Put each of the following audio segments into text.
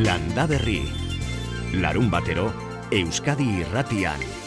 Landa Berri. Larun batero, Euskadi irratian.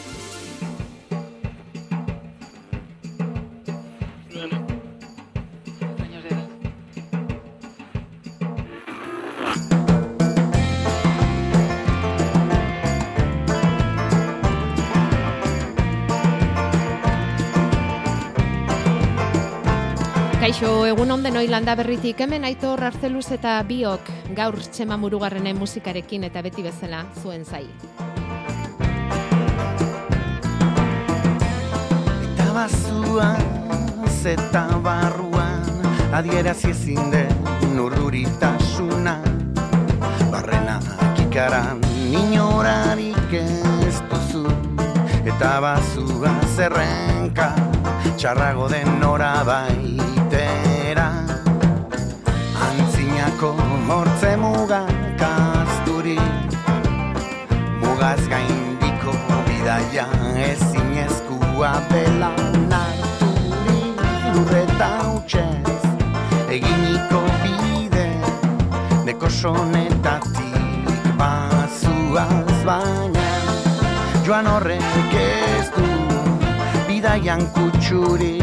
Egun onden landa berritik hemen aitor arzeluz eta biok gaur txema murugarrenen musikarekin eta beti bezala zuen zai. Eta bazuan, zeta barruan, adierazi ezin den urduritasuna. Barrena kikaran inorarik ez duzu, eta bazua zerrenka, txarrago den nora baitera. Antzinako hortze mugak asturi, mugaz gaindiko bidaia ezin eskua dela narturi. Lurreta utxez, eginiko bide, neko sonetatik bazuaz baina, joan horrek ez du bidaian kutsuri,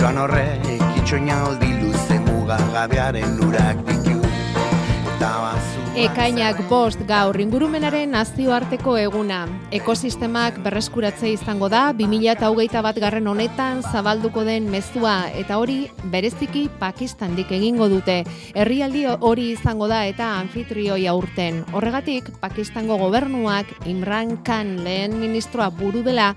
joan horrek itxoina aldi luze mugagabearen urak bazu Ekainak bost gaur ingurumenaren nazioarteko eguna. Ekosistemak berreskuratze izango da 2008 bat garren honetan zabalduko den mezua eta hori bereziki Pakistandik egingo dute. Herrialdi hori izango da eta anfitrioi aurten. Horregatik Pakistango gobernuak Imran Khan lehen ministroa buru dela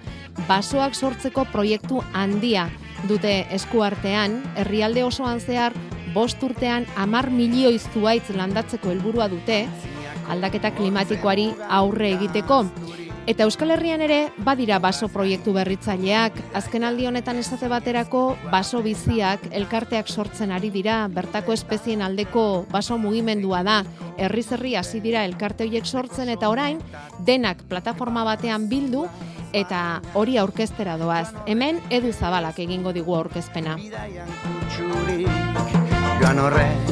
basoak sortzeko proiektu handia dute eskuartean, herrialde osoan zehar bost urtean amar milioi zuaitz landatzeko helburua dute, aldaketa klimatikoari aurre egiteko. Eta Euskal Herrian ere badira baso proiektu berritzaileak, azken aldi honetan esate baterako baso biziak elkarteak sortzen ari dira, bertako espezien aldeko baso mugimendua da, herri zerri hasi dira elkarte horiek sortzen eta orain denak plataforma batean bildu eta hori aurkeztera doaz. Hemen edu zabalak egingo digu aurkezpena. Joan horrek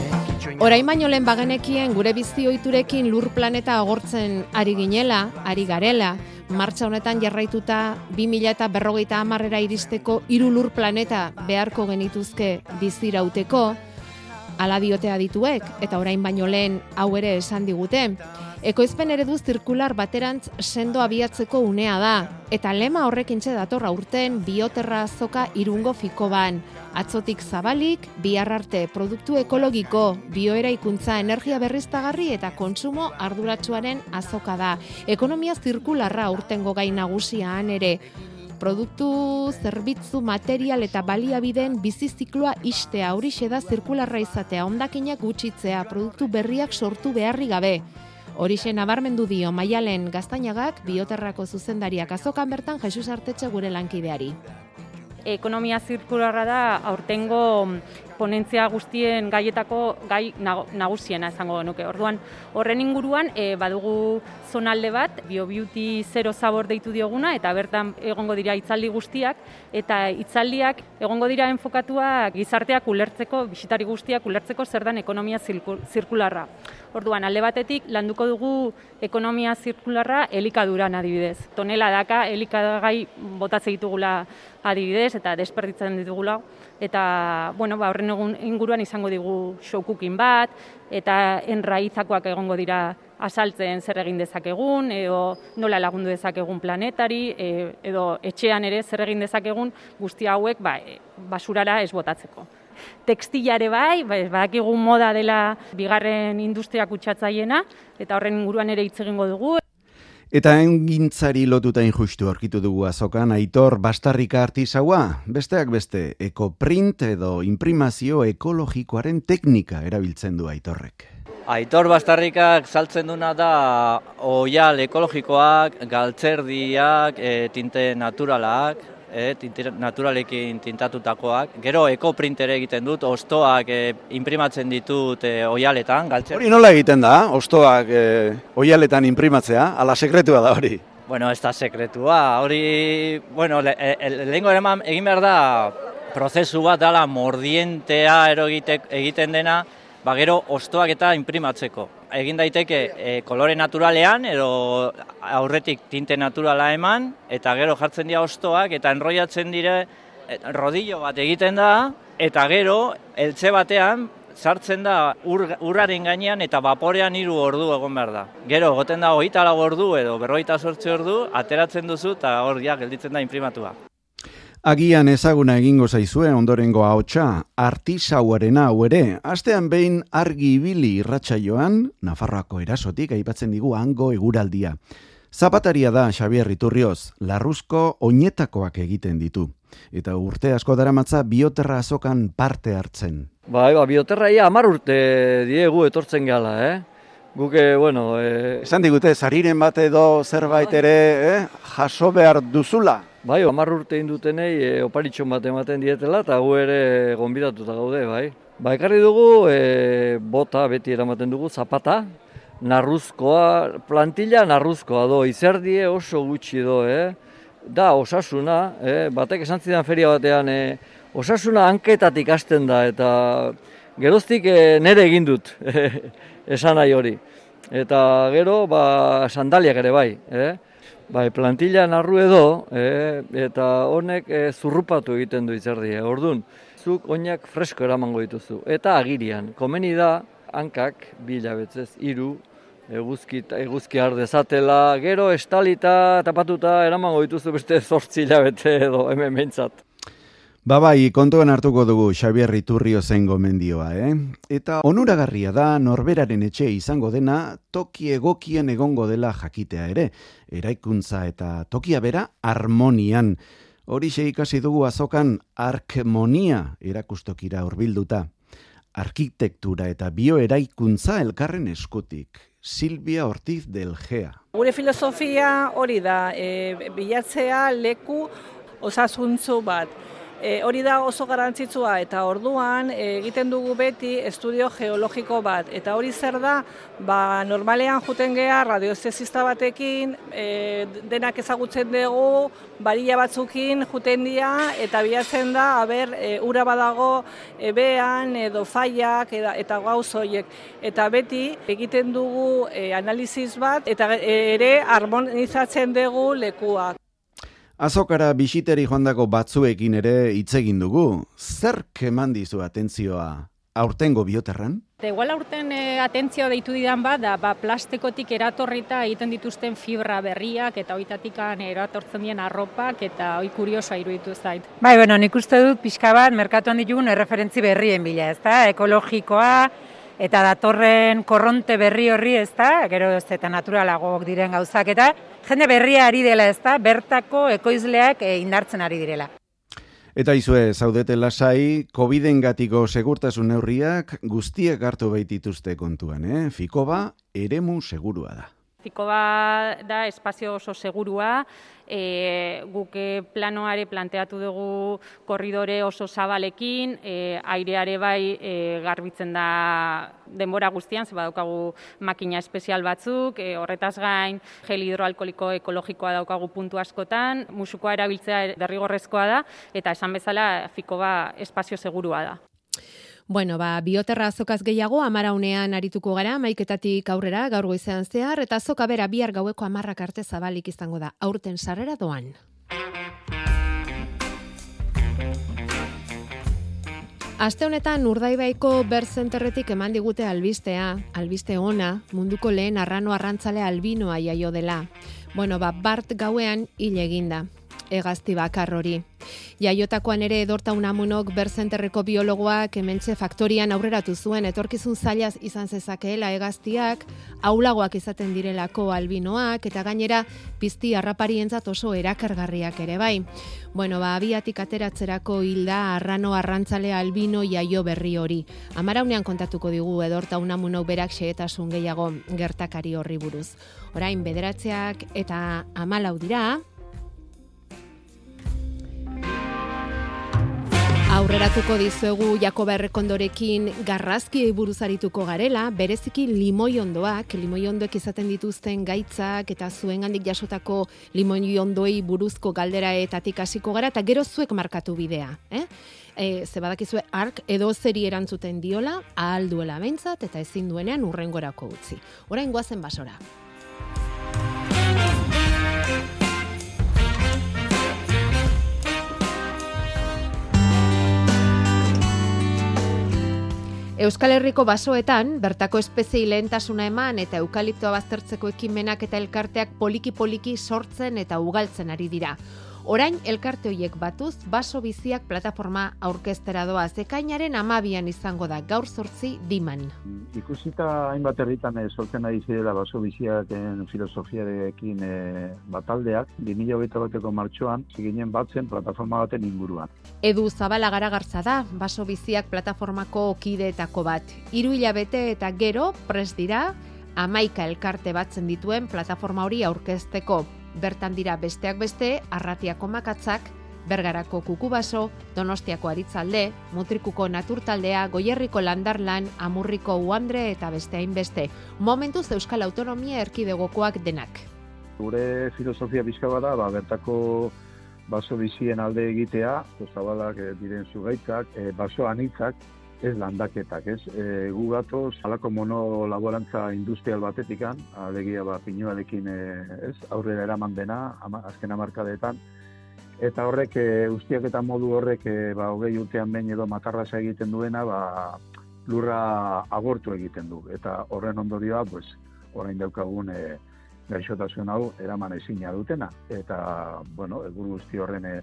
Orain baino lehen bagenekien gure bizi ohiturekin lur planeta agortzen ari ginela, ari garela, martxa honetan jarraituta 2000 eta berrogeita amarrera iristeko hiru lur planeta beharko genituzke bizirauteko, ala diotea dituek, eta orain baino lehen hau ere esan digute. Ekoizpen eredu zirkular baterantz sendo abiatzeko unea da, eta lema horrekintxe datorra urten bioterra azoka irungo fiko ban. Atzotik zabalik, bihar arte produktu ekologiko, bioeraikuntza energia berriztagarri eta kontsumo arduratsuaren azoka da. Ekonomia zirkularra urtengo gai nagusiaan ere, produktu, zerbitzu, material eta baliabideen bizi zikloa istea horixe da zirkularra izatea, ondakinak gutxitzea, produktu berriak sortu beharri gabe. Horixe nabarmendu dio Maialen Gaztainagak bioterrako zuzendariak azokan bertan Jesus Artetxe gure lankideari. ekonomia zirkularra da aurtengo ponentzia guztien gaietako gai nagusiena esango genuke. Orduan, horren inguruan e, badugu zonalde bat, BioBeauty Zero Zabor deitu dioguna, eta bertan egongo dira itzaldi guztiak, eta itzaldiak egongo dira enfokatuak gizarteak ulertzeko, bisitari guztiak ulertzeko zer dan ekonomia zirku- zirkularra. Orduan, alde batetik, landuko dugu ekonomia zirkularra elikaduran adibidez. Tonela daka elikadagai botatze ditugula adibidez eta desperditzen ditugula eta bueno, ba horren egun inguruan izango digu showcooking bat eta enraitzakoak egongo dira asaltzen zer egin dezakegun edo nola lagundu dezakegun planetari e, edo etxean ere zer egin dezakegun guzti hauek ba, e, basurara ez botatzeko. Tekstilare bai, ba, badakigu moda dela bigarren industria kutsatzaiena eta horren inguruan ere hitz egingo dugu Eta engintzari lotuta injustu aurkitu dugu azokan aitor bastarrika artisaua, besteak beste ekoprint edo imprimazio ekologikoaren teknika erabiltzen du aitorrek. Aitor Bastarrikak saltzen duna da oial ekologikoak, galtzerdiak, e, tinte naturalak, e, tinte naturalekin tintatutakoak. Gero ekoprint ere egiten dut, ostoak e, imprimatzen ditut e, oialetan, galtzer. Hori nola egiten da, ostoak e, oialetan imprimatzea, ala sekretua da hori. Bueno, ez da sekretua, hori, bueno, le, e, e, lehengo ere egin behar da prozesu bat dela mordientea ero egite- egiten dena, ba gero ostoak eta imprimatzeko. Egin daiteke e, kolore naturalean edo aurretik tinte naturala eman eta gero jartzen dira ostoak eta enroiatzen dire e, rodillo bat egiten da eta gero eltze batean sartzen da ur, urraren gainean eta vaporean hiru ordu egon behar da. Gero, goten da hogeita lau ordu edo berroita sortze ordu, ateratzen duzu eta hor ja gelditzen da imprimatua. Agian ezaguna egingo zaizue ondorengo ahotsa, artisauarena hau ere, astean behin argi ibili irratsaioan, Nafarroako erasotik aipatzen digu hango eguraldia. Zapataria da Xabier Iturrioz, larruzko oinetakoak egiten ditu. Eta urte asko daramatza bioterra azokan parte hartzen. Bai, ba, bioterra ia amar urte diegu etortzen gala, eh? Guke, bueno... E... Esan digute, zariren bat edo zerbait ere, eh? jaso behar duzula? Bai, amar urte indutenei e, oparitxon bat ematen dietela, eta gu ere gonbidatuta gaude, bai. Ba, ekarri dugu, e, bota beti eramaten dugu, zapata, narruzkoa, plantilla narruzkoa do, izerdie oso gutxi do, eh? Da, osasuna, eh? batek esan zidan feria batean, eh? osasuna hanketatik hasten da eta geroztik e, nere egin dut esan nahi hori. Eta gero ba, sandaliak ere bai, eh? Bai plantilla narru edo eh? eta honek e, zurrupatu egiten du izerdi. Eh? Orduan, zuk oinak fresko eramango dituzu. Eta agirian, komeni da hankak bila betzez, iru, eguzki, eguzki ardezatela, gero estalita, tapatuta, eramango dituzu beste zortzi hilabete edo hemen behintzat. Ba bai, kontuan hartuko dugu Xabier Iturrio zen gomendioa, eh? Eta onuragarria da norberaren etxe izango dena toki egokien egongo dela jakitea ere. Eraikuntza eta tokia bera harmonian. Hori ikasi dugu azokan arkmonia erakustokira hurbilduta. Arkitektura eta bioeraikuntza elkarren eskutik. Silvia Ortiz del Gea. Gure filosofia hori da, e, bilatzea leku osasuntzu bat. E, hori da oso garantzitsua eta orduan e, egiten dugu beti estudio geologiko bat. Eta hori zer da, ba, normalean juten geha radioestezista batekin, e, denak ezagutzen dugu, barila batzukin juten dira, eta bilatzen da, haber, e, ura badago ebean edo faiak eta, eta gauzoiek. Eta beti egiten dugu e, analiziz bat, eta ere harmonizatzen dugu lekuak. Azokara bisiteri joandako batzuekin ere hitz egin dugu. Zer keman dizu atentzioa aurtengo bioterran? De igual aurten e, atentzioa deitu didan bat, da ba, plastikotik eratorrita egiten dituzten fibra berriak eta hoitatik eratortzen dien arropak eta hoi kuriosoa iruditu zait. Bai, bueno, nik uste dut pixka bat merkatuan ditugun erreferentzi berrien bila, ez da? Ekologikoa, eta datorren korronte berri horri, ez da, gero ez eta naturalagok diren gauzak, eta jende berria ari dela, ez da, bertako ekoizleak e, indartzen ari direla. Eta izue, zaudete lasai, COVID-en gatiko segurtasun neurriak guztiek hartu behitituzte kontuan, eh? Fikoba, eremu segurua da. Fikoba da espazio oso segurua, e, guk planoare planteatu dugu korridore oso zabalekin, e, aireare bai e, garbitzen da denbora guztian, ze badaukagu makina espezial batzuk, e, horretaz gain gel hidroalkoliko ekologikoa daukagu puntu askotan, musukoa erabiltzea derrigorrezkoa da, eta esan bezala Fikoba espazio segurua da. Bueno, ba, bioterra azokaz gehiago, amaraunean arituko gara, maiketatik aurrera, gaur goizean zehar, eta azoka bera bihar gaueko amarrak arte zabalik izango da, aurten sarrera doan. Aste honetan urdaibaiko berzenterretik eman digute albistea, albiste ona, munduko lehen arrano arrantzale albinoa jaio dela. Bueno, ba, bart gauean hil eginda egazti bakar hori. Jaiotakoan ere edorta unamunok berzenterreko biologoak hementxe faktorian aurreratu zuen etorkizun zailaz izan zezakeela egaztiak, aulagoak izaten direlako albinoak eta gainera pizti harraparientzat oso erakargarriak ere bai. Bueno, ba, abiatik ateratzerako hilda arrano arrantzale albino jaio berri hori. Amaraunean kontatuko digu edorta unamunok berak xeetasun gehiago gertakari horri buruz. Orain bederatzeak eta amalau dira, Aurreratuko dizuegu Jakoba Errekondorekin garrazkiei buruz arituko garela, bereziki limoi ondoak, limoi ondoek izaten dituzten gaitzak eta zuen handik jasotako limoi ondoei buruzko galdera etatik hasiko gara, eta gero zuek markatu bidea. Eh? E, ze badakizue ark edo zeri erantzuten diola, ahal duela behintzat eta ezin duenean urrengorako utzi. Orain goazen basora. Euskal Herriko basoetan, bertako espeziei lehentasuna eman eta eukaliptoa baztertzeko ekimenak eta elkarteak poliki-poliki sortzen eta ugaltzen ari dira. Orain elkarte hoiek batuz baso biziak plataforma aurkeztera doa zekainaren amabian izango da gaur sortzi diman. Ikusita hainbat herritan e, sortzen ari zirela baso biziaken filosofiarekin e, bataldeak, 2008 bateko martxoan, ziginen batzen plataforma baten inguruan. Edu Zabala garagartza da, baso biziak plataformako kideetako bat. Hiru hilabete eta gero, pres dira, amaika elkarte batzen dituen plataforma hori aurkezteko bertan dira besteak beste, arratiako makatzak, bergarako kukubaso, donostiako aritzalde, mutrikuko naturtaldea, goierriko landarlan, amurriko uandre eta beste hainbeste. Momentuz Euskal Autonomia erkidegokoak denak. Gure filosofia bizka bada, ba, bertako baso bizien alde egitea, zabalak e, diren zugaitzak, e, baso anitzak, ez landaketak, ez? E, gu gatoz, alako monolaborantza industrial batetikan, alegia ba, pinuarekin, e, ez? Aurrera eraman dena, ama, azken amarkadeetan, eta horrek, e, ustiak eta modu horrek, e, ba, hogei urtean behin edo matarrasa egiten duena, ba, lurra agortu egiten du, eta horren ondorioa, pues, orain daukagun, e, gaixotasun hau eraman ezina dutena, eta, bueno, guzti horren, e,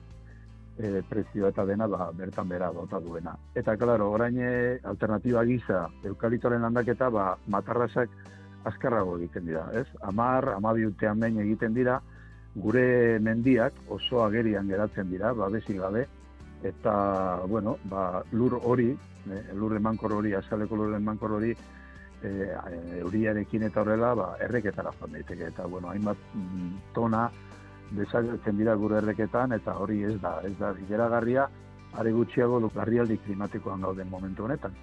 e, prezio eta dena ba, bertan bera bota duena. Eta, klaro, orain eh, alternatiba gisa, eukalitoren landaketa, ba, matarrasak azkarrago egiten dira, ez? Amar, amabi urtean behin egiten dira, gure mendiak oso agerian geratzen dira, ba, bezi gabe, eta, bueno, ba, lur hori, e, lur emankor hori, azaleko lur emankor hori, e, euriarekin eta horrela, ba, erreketara joan daiteke, eta, bueno, hainbat mm, tona, desagertzen dira gure erreketan eta hori ez da, ez da bideragarria are gutxiago larrialdi klimatikoan gauden momentu honetan.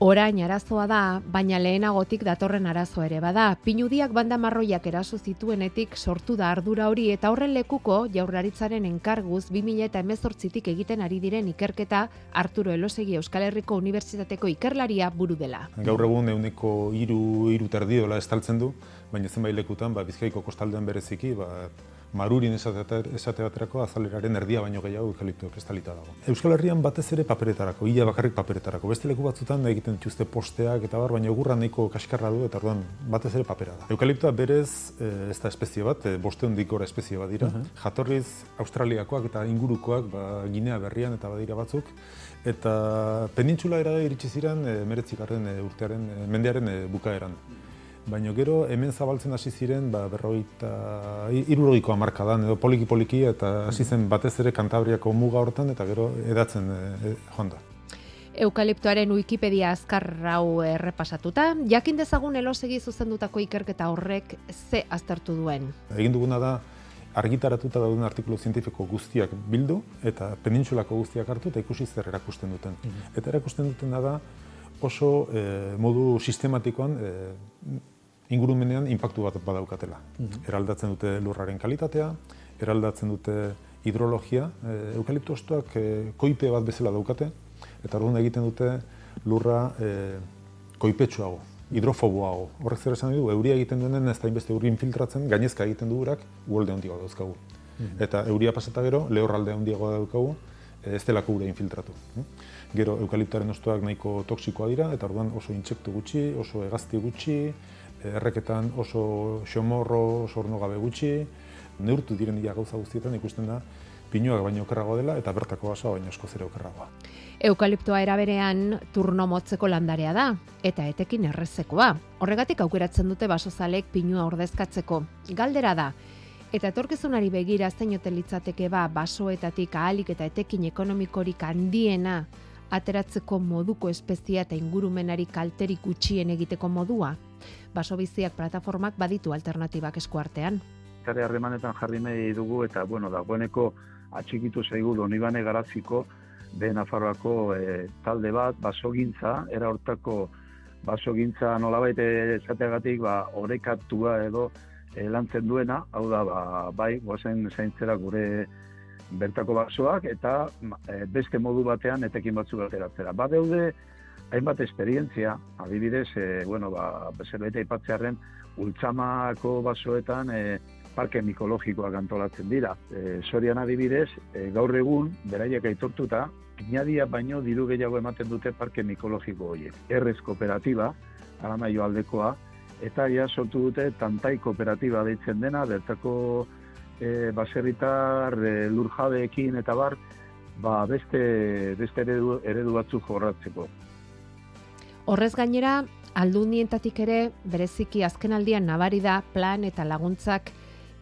Orain arazoa da, baina lehenagotik datorren arazo ere bada. Pinudiak banda marroiak eraso zituenetik sortu da ardura hori eta horren lekuko jaurlaritzaren enkarguz 2000 eta emezortzitik egiten ari diren ikerketa Arturo Elosegi Euskal Herriko Unibertsitateko ikerlaria buru dela. Gaur egun euneko iru, iru terdiola estaltzen du, baina zenbait lekutan, ba, bizkaiko kostaldean bereziki, ba, marurin esate baterako azaleraren erdia baino gehiago eukaliptoak estalita dago. Euskal Herrian batez ere paperetarako, ia bakarrik paperetarako. Beste leku batzutan egiten dituzte posteak eta bar, baina egurra nahiko kaskarra du eta orduan batez ere papera da. Eukaliptoa berez eh, ez da espezie bat, e, boste hondik gora espezie bat dira. Jatorriz Australiakoak eta ingurukoak ba, Ginea berrian eta badira batzuk. Eta penintxula era iritsi ziren e, meretzikarren urtearen, mendearen bukaeran baina gero hemen zabaltzen hasi ziren ba, berroita irurogiko amarkadan edo poliki poliki eta hasi zen batez ere Kantabriako muga hortan eta gero edatzen e, e, joan da. Eukaliptoaren Wikipedia azkar hau errepasatuta, jakin dezagun elosegi zuzendutako ikerketa horrek ze aztertu duen. Egin duguna da argitaratuta dauden artikulu zientifiko guztiak bildu eta penintsulako guztiak hartu eta ikusi zer erakusten duten. Mhm. Eta erakusten dutena da oso e, modu sistematikoan e, ingurumenean inpaktu bat badaukatela. Mm Eraldatzen dute lurraren kalitatea, eraldatzen dute hidrologia, e, eukalipto ostoak e, koipe bat bezala daukate, eta orduan egiten dute lurra e, koipetsuago, hidrofoboago. Horrek zer esan du, euria egiten duenen ez da inbeste uri infiltratzen, gainezka egiten du urak, uolde handiago dauzkagu. Mm Eta euria pasata gero, lehorralde handiago daukagu, ez delako ura infiltratu. Gero eukaliptaren ostoak nahiko toksikoa dira, eta orduan oso intsektu gutxi, oso hegazti gutxi, erreketan oso xomorro, sorno gabe gutxi, neurtu diren ia gauza guztietan ikusten da pinuak baino okerrago dela eta bertako basoa baino esko zere okerragoa. Eukaliptoa eraberean turno motzeko landarea da eta etekin errezekoa. Horregatik aukeratzen dute basozalek pinua ordezkatzeko. Galdera da, eta etorkizunari begira zeinote litzateke ba basoetatik ahalik eta etekin ekonomikorik handiena ateratzeko moduko espezia eta ingurumenari kalterik gutxien egiteko modua basobiziak plataformak baditu alternatibak eskuartean. Kare harremanetan jarri nahi dugu eta bueno, dagoeneko atxikitu zaigu donibane garaziko be Nafarroako e, talde bat, basogintza, era hortako basogintza nolabait esateagatik, ba, orekatua edo e, lantzen duena, hau da, ba, bai, goazen zaintzera gure bertako basoak, eta e, beste modu batean etekin batzuk ateratzera. Ba, deude, hainbat esperientzia, adibidez, e, bueno, ba, bezerbait aipatzearen, ultzamako basoetan e, parke mikologikoak antolatzen dira. E, Sorian adibidez, e, gaur egun, beraiek aitortuta, inadia baino diru gehiago ematen dute parke mikologiko horiek. Errez kooperatiba, aramaio aldekoa, eta ja sortu dute tantai kooperatiba deitzen dena, bertako e, baserritar e, lurjadeekin eta bar, ba, beste, beste eredu, eredu batzuk jorratzeko. Horrez gainera, aldundientatik ere, bereziki azkenaldian nabari da plan eta laguntzak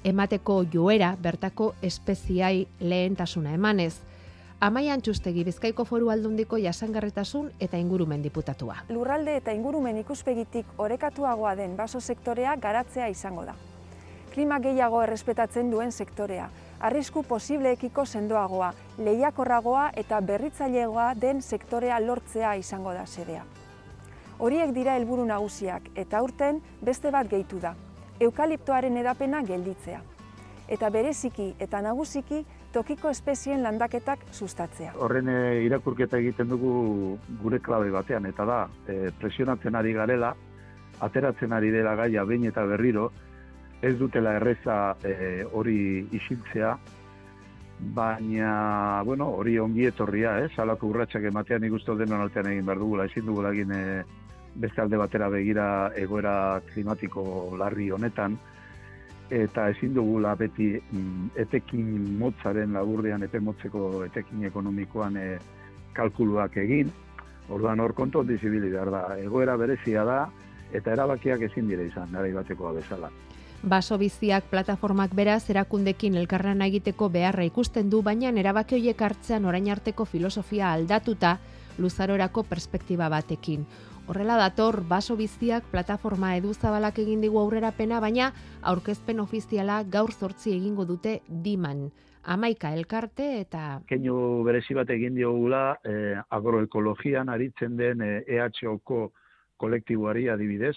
emateko joera bertako espeziai lehentasuna emanez. Amaian txustegi Bizkaiko Foru Aldundiko jasangarritasun eta ingurumen diputatua. Lurralde eta ingurumen ikuspegitik orekatuagoa den baso sektorea garatzea izango da. Klima gehiago errespetatzen duen sektorea, arrisku posibleekiko sendoagoa, lehiakorragoa eta berritzailegoa den sektorea lortzea izango da sedea. Horiek dira helburu nagusiak eta aurten beste bat gehitu da, eukaliptoaren edapena gelditzea. Eta bereziki eta nagusiki tokiko espezien landaketak sustatzea. Horren e, irakurketa egiten dugu gure klabe batean, eta da, e, presionatzen ari garela, ateratzen ari dela gaia behin eta berriro, ez dutela erreza e, hori isiltzea, baina, bueno, hori ongi etorria, eh? salako urratxak ematean ikustu denon altean egin behar dugula, ezin dugula egin e, beste alde batera begira egoera klimatiko larri honetan, eta ezin dugula beti mm, etekin motzaren laburdean, epe motzeko etekin ekonomikoan e, kalkuluak egin, orduan hor kontu dizibili behar da, egoera berezia da, eta erabakiak ezin dire izan, nara ibatekoa bezala. Baso biziak plataformak beraz erakundekin elkarran egiteko beharra ikusten du, baina erabaki horiek hartzean orain arteko filosofia aldatuta luzarorako perspektiba batekin. Horrela dator, baso biziak plataforma edu zabalak egin digu aurrerapena, baina aurkezpen ofiziala gaur zortzi egingo dute diman. Amaika elkarte eta... Keinu berezi bat egin diogula eh, agroekologian aritzen den eh, EHOko kolektiboari adibidez,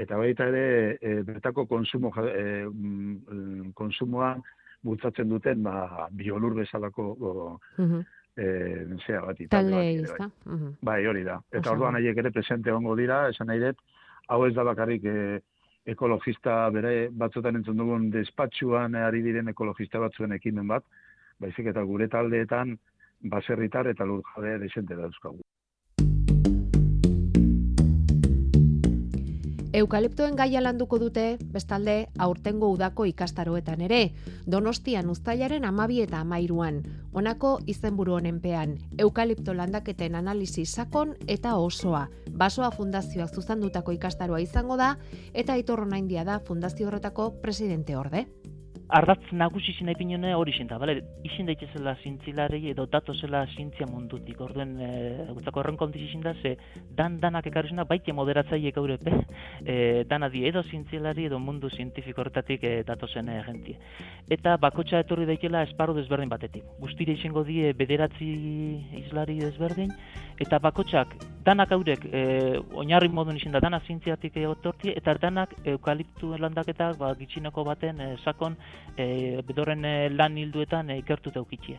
eta baita ere eh, bertako konsumo, eh, mm, konsumoa bultzatzen duten ba, biolur bezalako eh zea bat Talde bai. bai, hori da. Eta orduan haiek ere presente egongo dira, esan nahi dut, hau ez da bakarrik e, ekologista bere batzutan entzun dugun despatxuan ari diren ekologista batzuen ekimen bat, baizik eta gure taldeetan baserritar eta lur jade desente dauzkagu. Eukaliptoen gaia landuko dute, bestalde, aurtengo udako ikastaroetan ere, donostian uztailaren amabi eta amairuan, honako izenburu honenpean, eukalipto landaketen analizi sakon eta osoa, basoa fundazioak zuzandutako ikastaroa izango da, eta itorro naindia da fundazio horretako presidente orde ardatz nagusi zina ipinone hori zinta, bale? Izin daitezela zintzilarei edo datozela zintzia mundutik, orduen e, gutako horren kontiz izin da, ze dan danak ekarri zina, baite moderatzaiek aurepe, e, dana di edo zintzilari edo mundu zientifiko horretatik e, datozen e, gentie. Eta bakotxa etorri daikela esparru desberdin batetik. Guztire izango die bederatzi izlari desberdin, eta bakotxak danak haurek e, oinarri modun izin da, dana zintziatik egotorti, eta danak eukaliptu landaketak ba, gitxineko baten e, sakon e, bedorren e, lan hilduetan e, ikertuta ukitxie.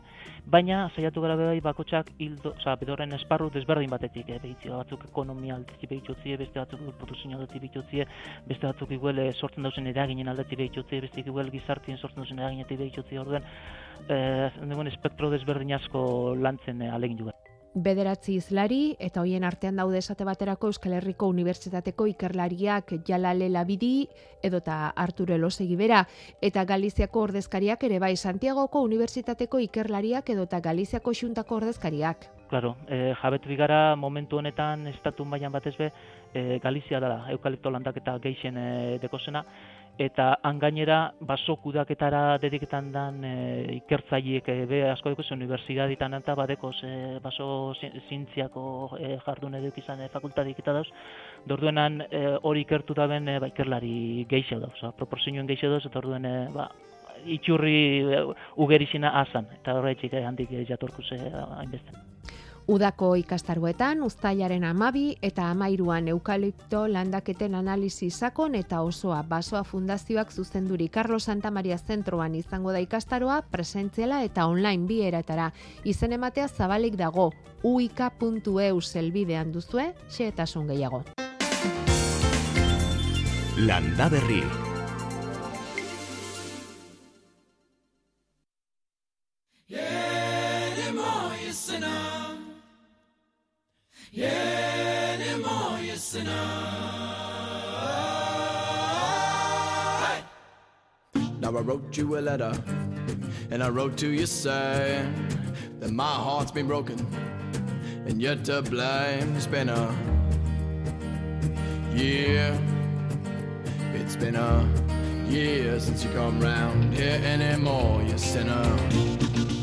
Baina, saiatu gara bai bakotsak hildo, oza, bedorren esparru desberdin batetik, e, behitzi, batzuk ekonomia aldetik behitutzie, beste batzuk produzio aldetik behitutzie, beste batzuk iguel e, sortzen dauzen eraginen aldetik behitutzie, beste iguel gizartien sortzen dauzen eraginetik behitutzie, orduen, e, espektro desberdin asko lantzen e, alegin dugu bederatzi izlari eta hoien artean daude esate baterako Euskal Herriko Unibertsitateko ikerlariak Jalale Labidi edota Arturo Elosegi bera eta Galiziako ordezkariak ere bai Santiagoko Unibertsitateko ikerlariak edota Galiziako xuntako ordezkariak. Claro, eh, jabetu bigara momentu honetan estatu mailan batez be eh, Galizia dela eukalipto landaketa geixen eh, dekosena eta han gainera baso kudaketara dediketan dan e, ikertzaileek e, be asko deko unibertsitateetan eta badeko e, baso zientziako e, jardun eduk izan e, fakultatik eta dauz dorduenan e, hori ikertu da ben e, ba, ikerlari geixo dauz proporzioen geixo dauz eta orduen e, ba, itxurri e, ugerizina azan. Eta horretxik e, handik e, jatorku ze hainbeste Udako ikastaruetan, uztailaren amabi eta amairuan eukalipto landaketen analizi sakon eta osoa basoa fundazioak zuzenduri Carlos Santa Maria zentroan izango da ikastaroa presentziala eta online bi eratara. Izen ematea zabalik dago uika.eu zelbidean duzue, xe eta gehiago. Landa berri. Now I wrote you a letter, and I wrote to you saying that my heart's been broken, and you're to blame. It's been a year, it's been a year since you come round here anymore, you sinner.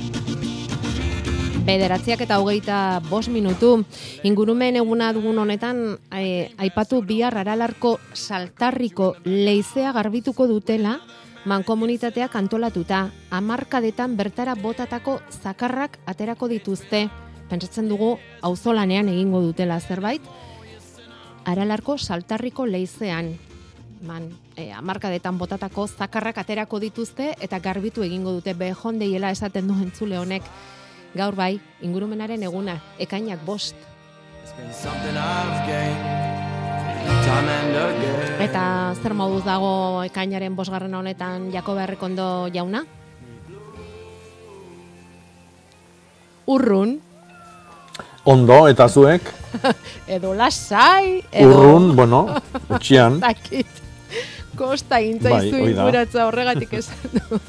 Bederatziak eta hogeita bos minutu. Ingurumen eguna dugun honetan, eh, aipatu bihar aralarko saltarriko leizea garbituko dutela, mankomunitateak antolatuta, amarkadetan bertara botatako zakarrak aterako dituzte, pentsatzen dugu auzolanean egingo dutela zerbait, aralarko saltarriko leizean, man, e, amarkadetan botatako zakarrak aterako dituzte eta garbitu egingo dute. Behondeiela esaten duen entzule honek. Gaur bai, ingurumenaren eguna, ekainak bost. Eta zer moduz dago ekainaren bosgarren honetan Jakob Errekondo jauna? Urrun, Ondo, eta zuek, edo lasai, edo... urrun, bueno, etxian, Dakit. Kosta Bai, intzaizu da. inguratza horregatik esan du.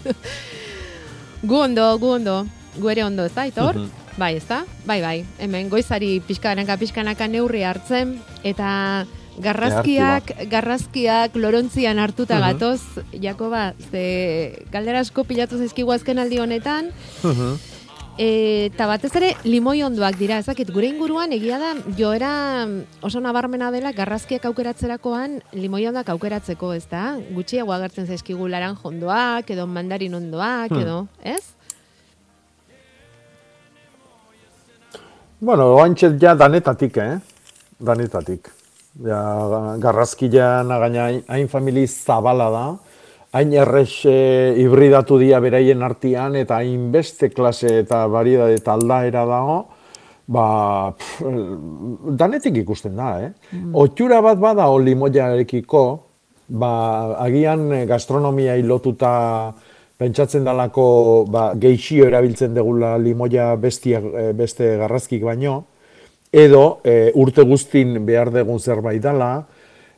gu ondo, gu ondo, gu ere ondo, ez da, Aitor? Mhm. Bai, ez da? Bai, bai, hemen goizari pixkanaka pixkanaka neurri hartzen, eta garrazkiak, garrazkiak lorontzian hartuta Mhm. gatoz, Jakoba, ze galdera asko pilatu zaizkigu azken aldi honetan, Mhm. Eta batez ere limoi ondoak dira, ezakit, gure inguruan egia da joera oso nabarmena dela garrazkiak aukeratzerakoan limoi ondoak aukeratzeko, ez da? Gutxiago agertzen zaizkigu laran jondoak, edo mandarin ondoak, Hmm. edo, ez? Bueno, oantxet ja danetatik, eh? Danetatik. Ja, garrazkian gaina hain- famili zabala da, hain errex eh, hibridatu dia beraien artean eta hain beste klase eta variedade eta aldaera dago, ba, pff, danetik ikusten da, eh? Otxura bat bada limoiarekiko, ba, agian gastronomia lotuta pentsatzen dalako ba, geixio erabiltzen degula limoia bestia, eh, beste garrazkik baino, edo e, urte guztin behar degun zerbait dela,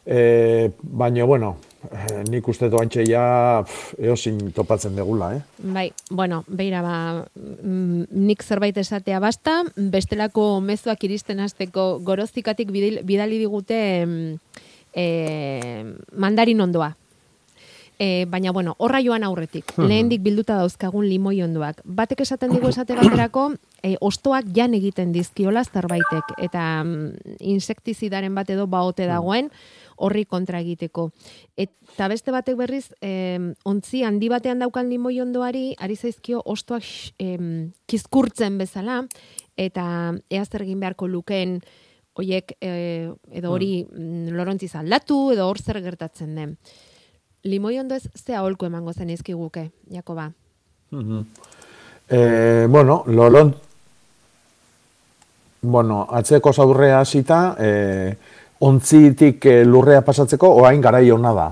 e, baina, bueno, e, nik uste doantxe ja eosin topatzen degula, eh? Bai, bueno, beira, ba, mm, nik zerbait esatea basta, bestelako mezuak iristen hasteko goroztikatik bidali digute e, mandarin ondoa. E, baina, bueno, horra joan aurretik, Mhm. lehendik bilduta dauzkagun limoi ondoak. Batek esaten digu esate baterako, e, ostoak jan egiten dizkiola zerbaitek, eta mm, insektizidaren bat edo baote dagoen, horri kontra egiteko. Eta beste batek berriz, em, ontzi handi batean daukan limoi ondoari, ari zaizkio ostoak em, kizkurtzen bezala, eta ea zer egin beharko lukeen hoiek e, edo hori mm. lorontziz aldatu, edo hor zer gertatzen den. Limoi ondo ez ze aholku emango zen izkiguke, Jakoba. Mhm. E, bueno, lolon... Bueno, atzeko zaurrea hasita, e, ontzitik e, lurrea pasatzeko oain garai ona da.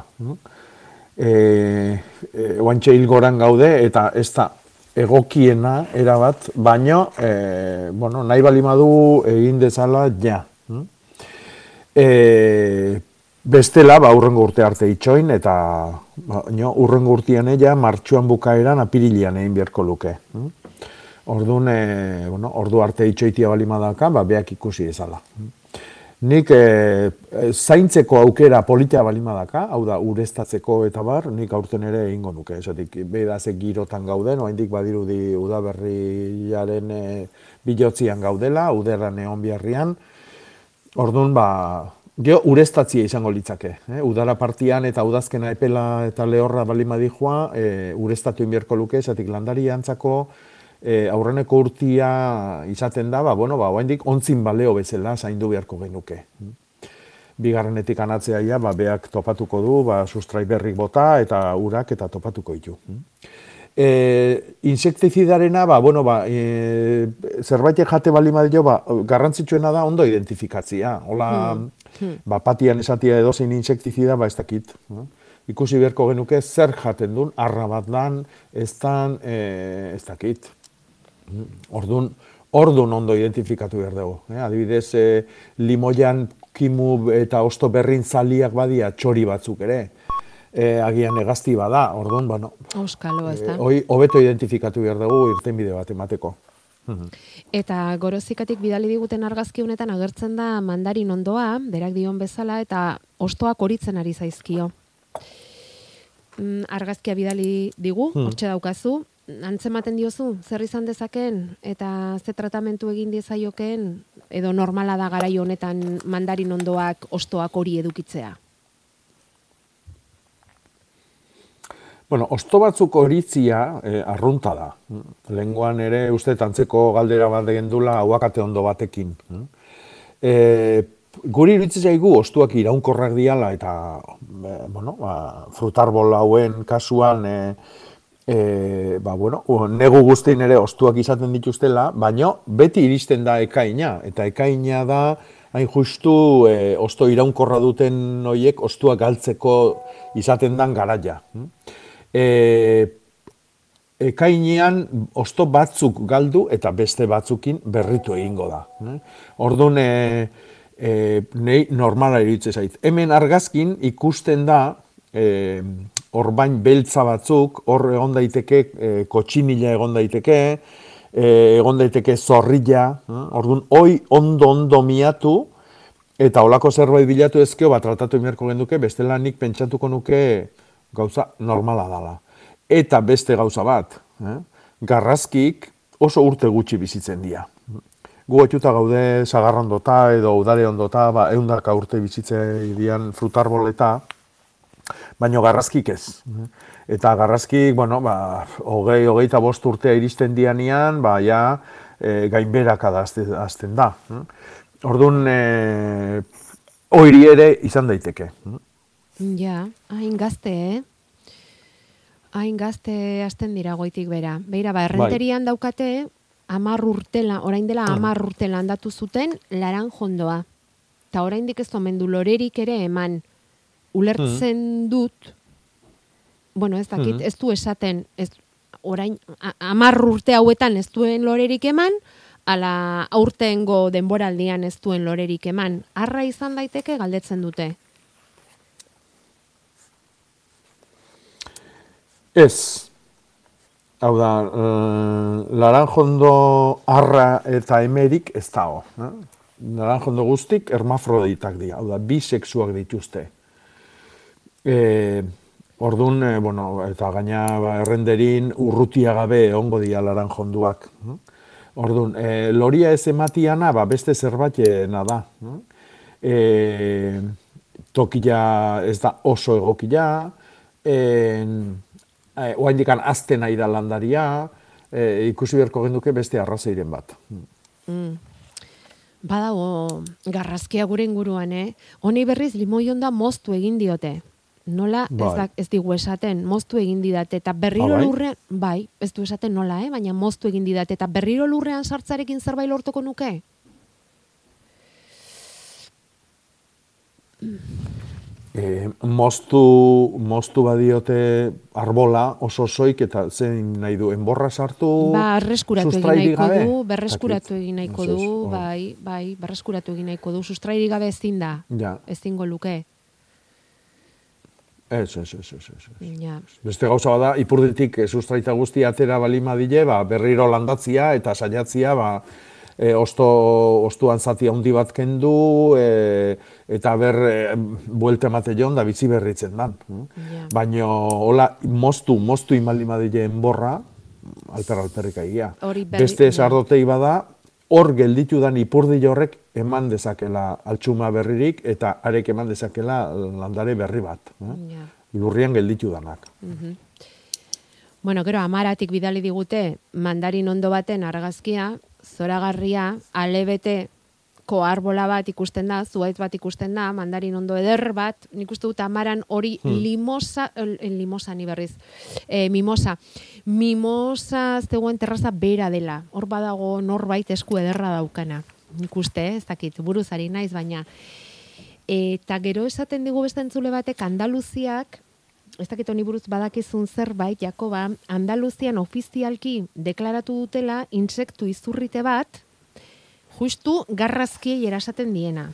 E, e, oantxe hilgoran gaude eta ez da egokiena erabat, baino, e, bueno, nahi balimadu egin dezala ja. E, bestela, ba, urrengo urte arte itxoin, eta ba, no, urrengo urtean ja martxuan bukaeran apirilian egin beharko luke. hm? Orduan, e, bueno, ordu arte itxoitia balimadaka, ba, beak ikusi ezala. Nik e, zaintzeko aukera politia balimadaka, hau da, ureztatzeko eta bar, nik aurten ere egingo nuke, esatik, bedazek girotan gauden, oraindik badirudi udaberriaren e, bilotzian gaudela, uderran egon biharrian, Orduan, ba, geho ureztatzia izango litzake. Eh? Udara partian eta udazkena epela eta lehorra bali madijua, e, ureztatu inbierko luke, esatik landari antzako e, aurreneko urtia izaten da, ba, bueno, ba, oaindik ontzin baleo bezala zaindu beharko genuke. Bigarrenetik anatzea ja, ba, beak topatuko du, ba, sustrai berrik bota eta urak eta topatuko ditu. E, insektizidarena, ba, bueno, ba, e, zerbait jate bali madio, ba, garrantzitsuena da ondo identifikatzia. Hola, hmm. ba, patian esatia edozein insektizida, ba, ez dakit. Ikusi beharko genuke zer jaten duen, arra bat lan, ez dan, e, ez dakit. Ordun, ordun ondo identifikatu behar dugu. Eh? Adibidez, e, limoian kimu eta osto berrin zaliak badia txori batzuk ere. E, agian egazti bada, orduan, bueno, Euskalo, ez da. E, hobeto identifikatu behar dugu irten bide bat emateko. Eta gorozikatik bidali diguten argazki honetan agertzen da mandarin ondoa, berak dion bezala, eta ostoak horitzen ari zaizkio. Mm, argazkia bidali digu, hmm. hortxe daukazu, antzematen diozu, zer izan dezaken, eta ze tratamentu egin diezaiokeen, edo normala da garai honetan mandarin ondoak ostoak hori edukitzea? Bueno, osto batzuk horitzia eh, arrunta da. Lenguan ere uste tantzeko galdera bat dula hauakate ondo batekin. Eh, guri iritsi zaigu ostuak iraunkorrak diala eta eh, bueno, ba, frutarbol hauen kasuan eh, e, ba, bueno, negu guztien ere ostuak izaten dituztela, baino beti iristen da ekaina, eta ekaina da hain justu e, osto iraunkorra duten noiek ostuak galtzeko izaten dan garaia. E, ekainean osto batzuk galdu eta beste batzukin berritu egingo da. Orduan, e, e, nei normala iritze zait. Hemen argazkin ikusten da, e, orbain beltza batzuk, hor egon daiteke, e, kotxinila egon daiteke, e, egon daiteke zorrilla, orduan, oi ondo ondo miatu, eta olako zerbait bilatu ezkeo, bat tratatu imerko genduke, bestela nik pentsatuko nuke gauza normala dala. Eta beste gauza bat, eh? garrazkik oso urte gutxi bizitzen dira. Gu etxuta gaude zagarrondota edo udare ondota, ba, eundaka urte bizitzen dian frutarboleta, baino garrazkik ez. Eta garrazkik, bueno, ba, hogei, hogeita bost urtea iristen dianian, ba, ja, e, gainberaka da azten da. Orduan, e, oiri ere izan daiteke. Ja, hain gazte, eh? Hain gazte azten dira goitik bera. Beira, ba, errenterian bai. daukate, amar urtela, orain dela mm. amar urtela handatu zuten, laran jondoa. Eta orain dik ez omendu lorerik ere eman ulertzen mm. dut, bueno, ez dakit, mm. ez du esaten, ez, orain, amar urte hauetan ez duen lorerik eman, ala aurtengo denboraldian ez duen lorerik eman. Arra izan daiteke galdetzen dute. Ez. Hau da, uh, laranjondo arra eta emerik ez dago. Eh? Laranjondo guztik ermafroditak dira. Hau da, bisexuak dituzte. E, Orduan, e, bueno, eta gaina ba, errenderin urrutia gabe ongo dia laran jonduak. Orduan, e, loria ez ematiana, ba, beste zerbaitena da. E, tokia ez da oso egokia, e, e, oain dikan azten nahi da landaria, e, ikusi beharko genduke beste arrazeiren bat. Mm. Badago, garrazkia gure inguruan, eh? Honi berriz limoion da moztu egin diote nola ez, bai. da, ez digu esaten, moztu egin didate, eta berriro ah, bai? lurrean, bai, ez du esaten nola, eh? baina moztu egin didate, eta berriro lurrean sartzarekin zerbait lortuko nuke? E, moztu, moztu badiote arbola oso soik eta zein nahi du, enborra sartu Ba, berreskuratu egin nahiko du, berreskuratu egin nahiko du, bai, bai, berreskuratu egin nahiko du, sustrairi gabe ezin da, ja. ezin luke. Ez, ez, ez, ez, ez. Ja. Beste gauza bada, ipurditik e, sustraita guzti atera balima dile, ba, berriro landatzia eta saiatzia, ba, e, osto, ostuan zati handi bat kendu, e, eta ber, e, buelte emate joan da bizi berritzen dan. Ja. Baina, hola, moztu, moztu imalima dile enborra, alper alperrik aigia. Beste esardotei bada, hor gelditu dan ipurdi horrek eman dezakela altxuma berririk eta arek eman dezakela landare berri bat. Eh? Lurrian gelditu danak. Mm Bueno, gero, amaratik bidali digute mandarin ondo baten argazkia, zoragarria, alebete ko arbola bat ikusten da, zuaitz bat ikusten da, mandarin ondo eder bat, nik uste dut amaran hori Hmm. limosa, el limosa ni berriz, e, mimosa. Mimosa zegoen terraza bera dela, hor badago norbait esku ederra daukana. Nik uste, eh, ez dakit, buruzari naiz, baina. Eta gero esaten digu beste entzule batek Andaluziak, ez dakit honi buruz badakizun zerbait, Jakoba, Andaluzian ofizialki deklaratu dutela insektu izurrite bat, justu garrazkiei erasaten diena.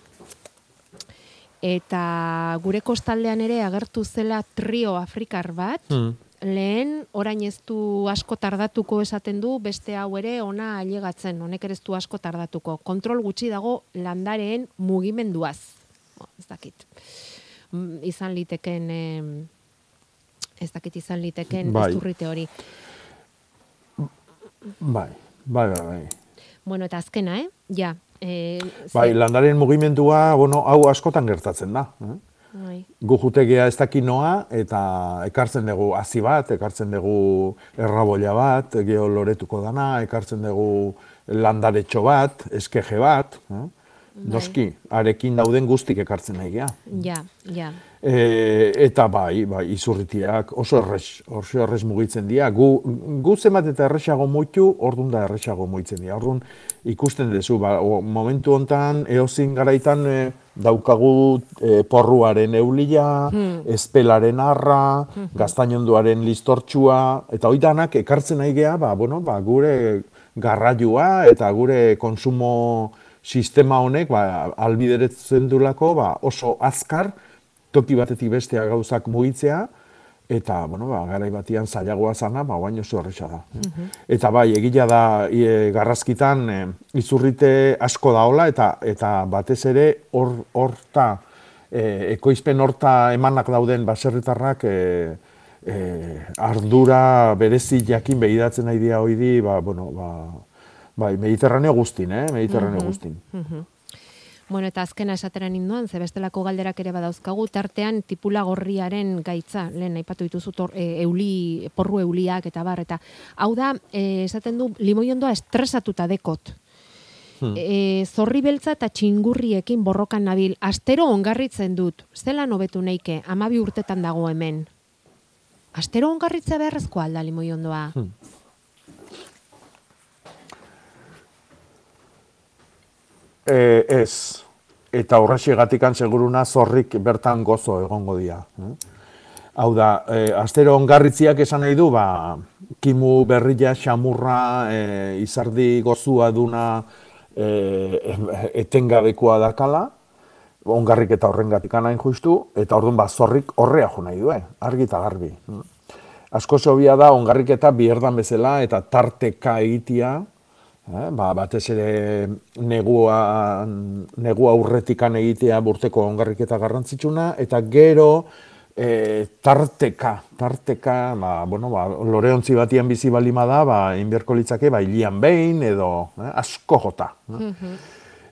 Eta gure kostaldean ere agertu zela trio afrikar bat, Hmm. lehen orain ez du asko tardatuko esaten du, beste hau ere ona ailegatzen, honek ere ez du asko tardatuko. Kontrol gutxi dago landareen mugimenduaz. Bo, Ez dakit. Mm, Izan liteken, em, ez dakit izan liteken Bai. izurrite hori. Bai, bai, bai, bai. Bueno, eta azkena, eh? Ja. E, Bai, landaren mugimendua, bueno, hau askotan gertatzen da. Eh? Bai. Gu jutegia ez dakinoa eta ekartzen dugu hazi bat, ekartzen dugu errabolla bat, geho loretuko dana, ekartzen dugu landaretxo bat, eskeje bat, eh? Noski, arekin dauden guztik ekartzen nahi gea. Ja, ja. E, eta bai, bai, izurritiak oso errex, oso errex mugitzen dira. Gu, gu zenbat eta errexago moitu, ordun da errexago moitzen dira. Ordun ikusten duzu, ba, o, momentu hontan eozin garaitan e, daukagu e, porruaren eulia, Hmm. espelaren arra, Mhm. gaztainonduaren listortxua, eta hori danak ekartzen nahi gea, ba, bueno, ba, gure garraioa eta gure konsumo sistema honek ba, albideretzen dulako ba, oso azkar toki batetik bestea gauzak mugitzea, eta, bueno, ba, garai batian zailagoa zana, ba, baino oso erresa da. Eta bai, egila da e, garrazkitan e, izurrite asko daola eta eta batez ere hor horta e, ekoizpen horta emanak dauden baserritarrak e, e, ardura berezi jakin behidatzen nahi dira hoidi, ba, bueno, ba, bai, Mediterraneo guztin, eh? Mediterraneo Mhm. guztin. Mhm. Bueno, eta azkena esatera ninduan, ze bestelako galderak ere badauzkagu, tartean tipula gorriaren gaitza, lehen aipatu dituzu tor, e, euli, porru euliak eta bar, eta hau da, e, esaten du, limoiondoa estresatuta dekot. Hmm. E, zorri beltza eta txingurriekin borrokan nabil, astero ongarritzen dut, zela nobetu neike, amabi urtetan dago hemen. Astero ongarritza beharrezkoa alda limoiondoa. Hmm. E, ez. Eta horrexegatikan seguruna zorrik bertan gozo egongo dira. eh? Hau da, e, astero ongarritziak esan nahi du, ba, kimu berria, xamurra, e, izardi gozua duna e, etengabekoa dakala, ongarrik eta horrengatik hain justu, eta orduan ba, zorrik horrea jo nahi du, eh? argi eta garbi. Asko sobia da ongarrik eta bierdan bezala eta tarteka egitia, eh? ba, batez ere negua, negua urretikan egitea burteko ongarriketa garrantzitsuna, eta gero e, tarteka, tarteka, ba, bueno, ba, loreontzi batian bizi balima da, ba, inberko litzake, ba, hilian behin edo eh? asko jota. Eh?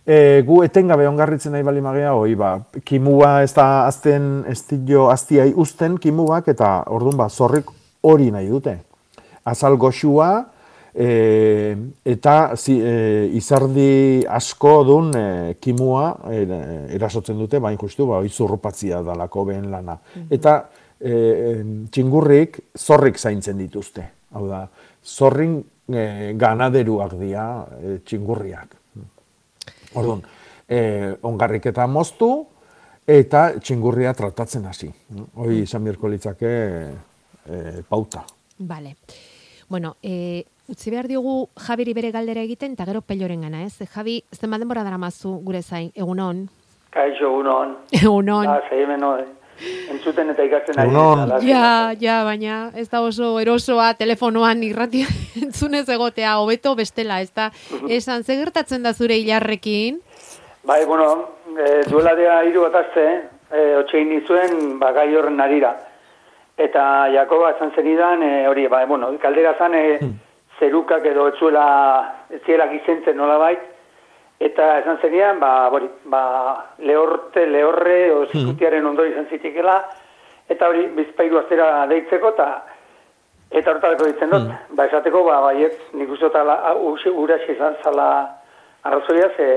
E, gu etengabe ongarritzen nahi bali magea, hoi, ba, kimua ez da azten, ez dio aztiai usten kimuak, eta orduan ba, zorrik hori nahi dute. Azal goxua, e, eta zi, e, izardi asko dun e, kimua e, erasotzen dute, bain justu, ba, izurrupatzia dalako behen lana. Eta e, txingurrik zorrik zaintzen dituzte. Hau da, zorrin e, ganaderuak dira e, txingurriak. Orduan, eh, ongarriketa moztu eta txingurria tratatzen hasi. Hoi izan birko litzake eh, pauta. Vale. Bueno, e, utzi behar diogu Jabiri bere galdera egiten, eta gero peloren gana, ez? Javi, zenbat denbora daramazu gure zain, egunon? Kaixo, unon. Egunon. Ba, zeimeno, eh? entzuten eta ikasten ari. Egunon. Ja, ja, baina ez da oso erosoa telefonoan irrati entzunez egotea, hobeto bestela, ez da? Esan, ze gertatzen da zure hilarrekin? Bai, bueno, e, duela dea hiru bat azte, e, otxein nizuen, ba, gai horren arira. Eta Jakoba esan zenidan, e, hori, ba, bueno, kaldera zan, e, zerukak edo etzuela, ez ziela gizentzen nola bait, eta esan zenidan, ba, hori, ba, lehorte, lehorre, o zikutiaren ondori izan zitekela, eta hori, bizpairu aztera deitzeko, eta Eta hortarako ditzen dut, ba esateko, ba, baiet, nik uste dut ala- ura- uraxi izan zala arrazoia, ze,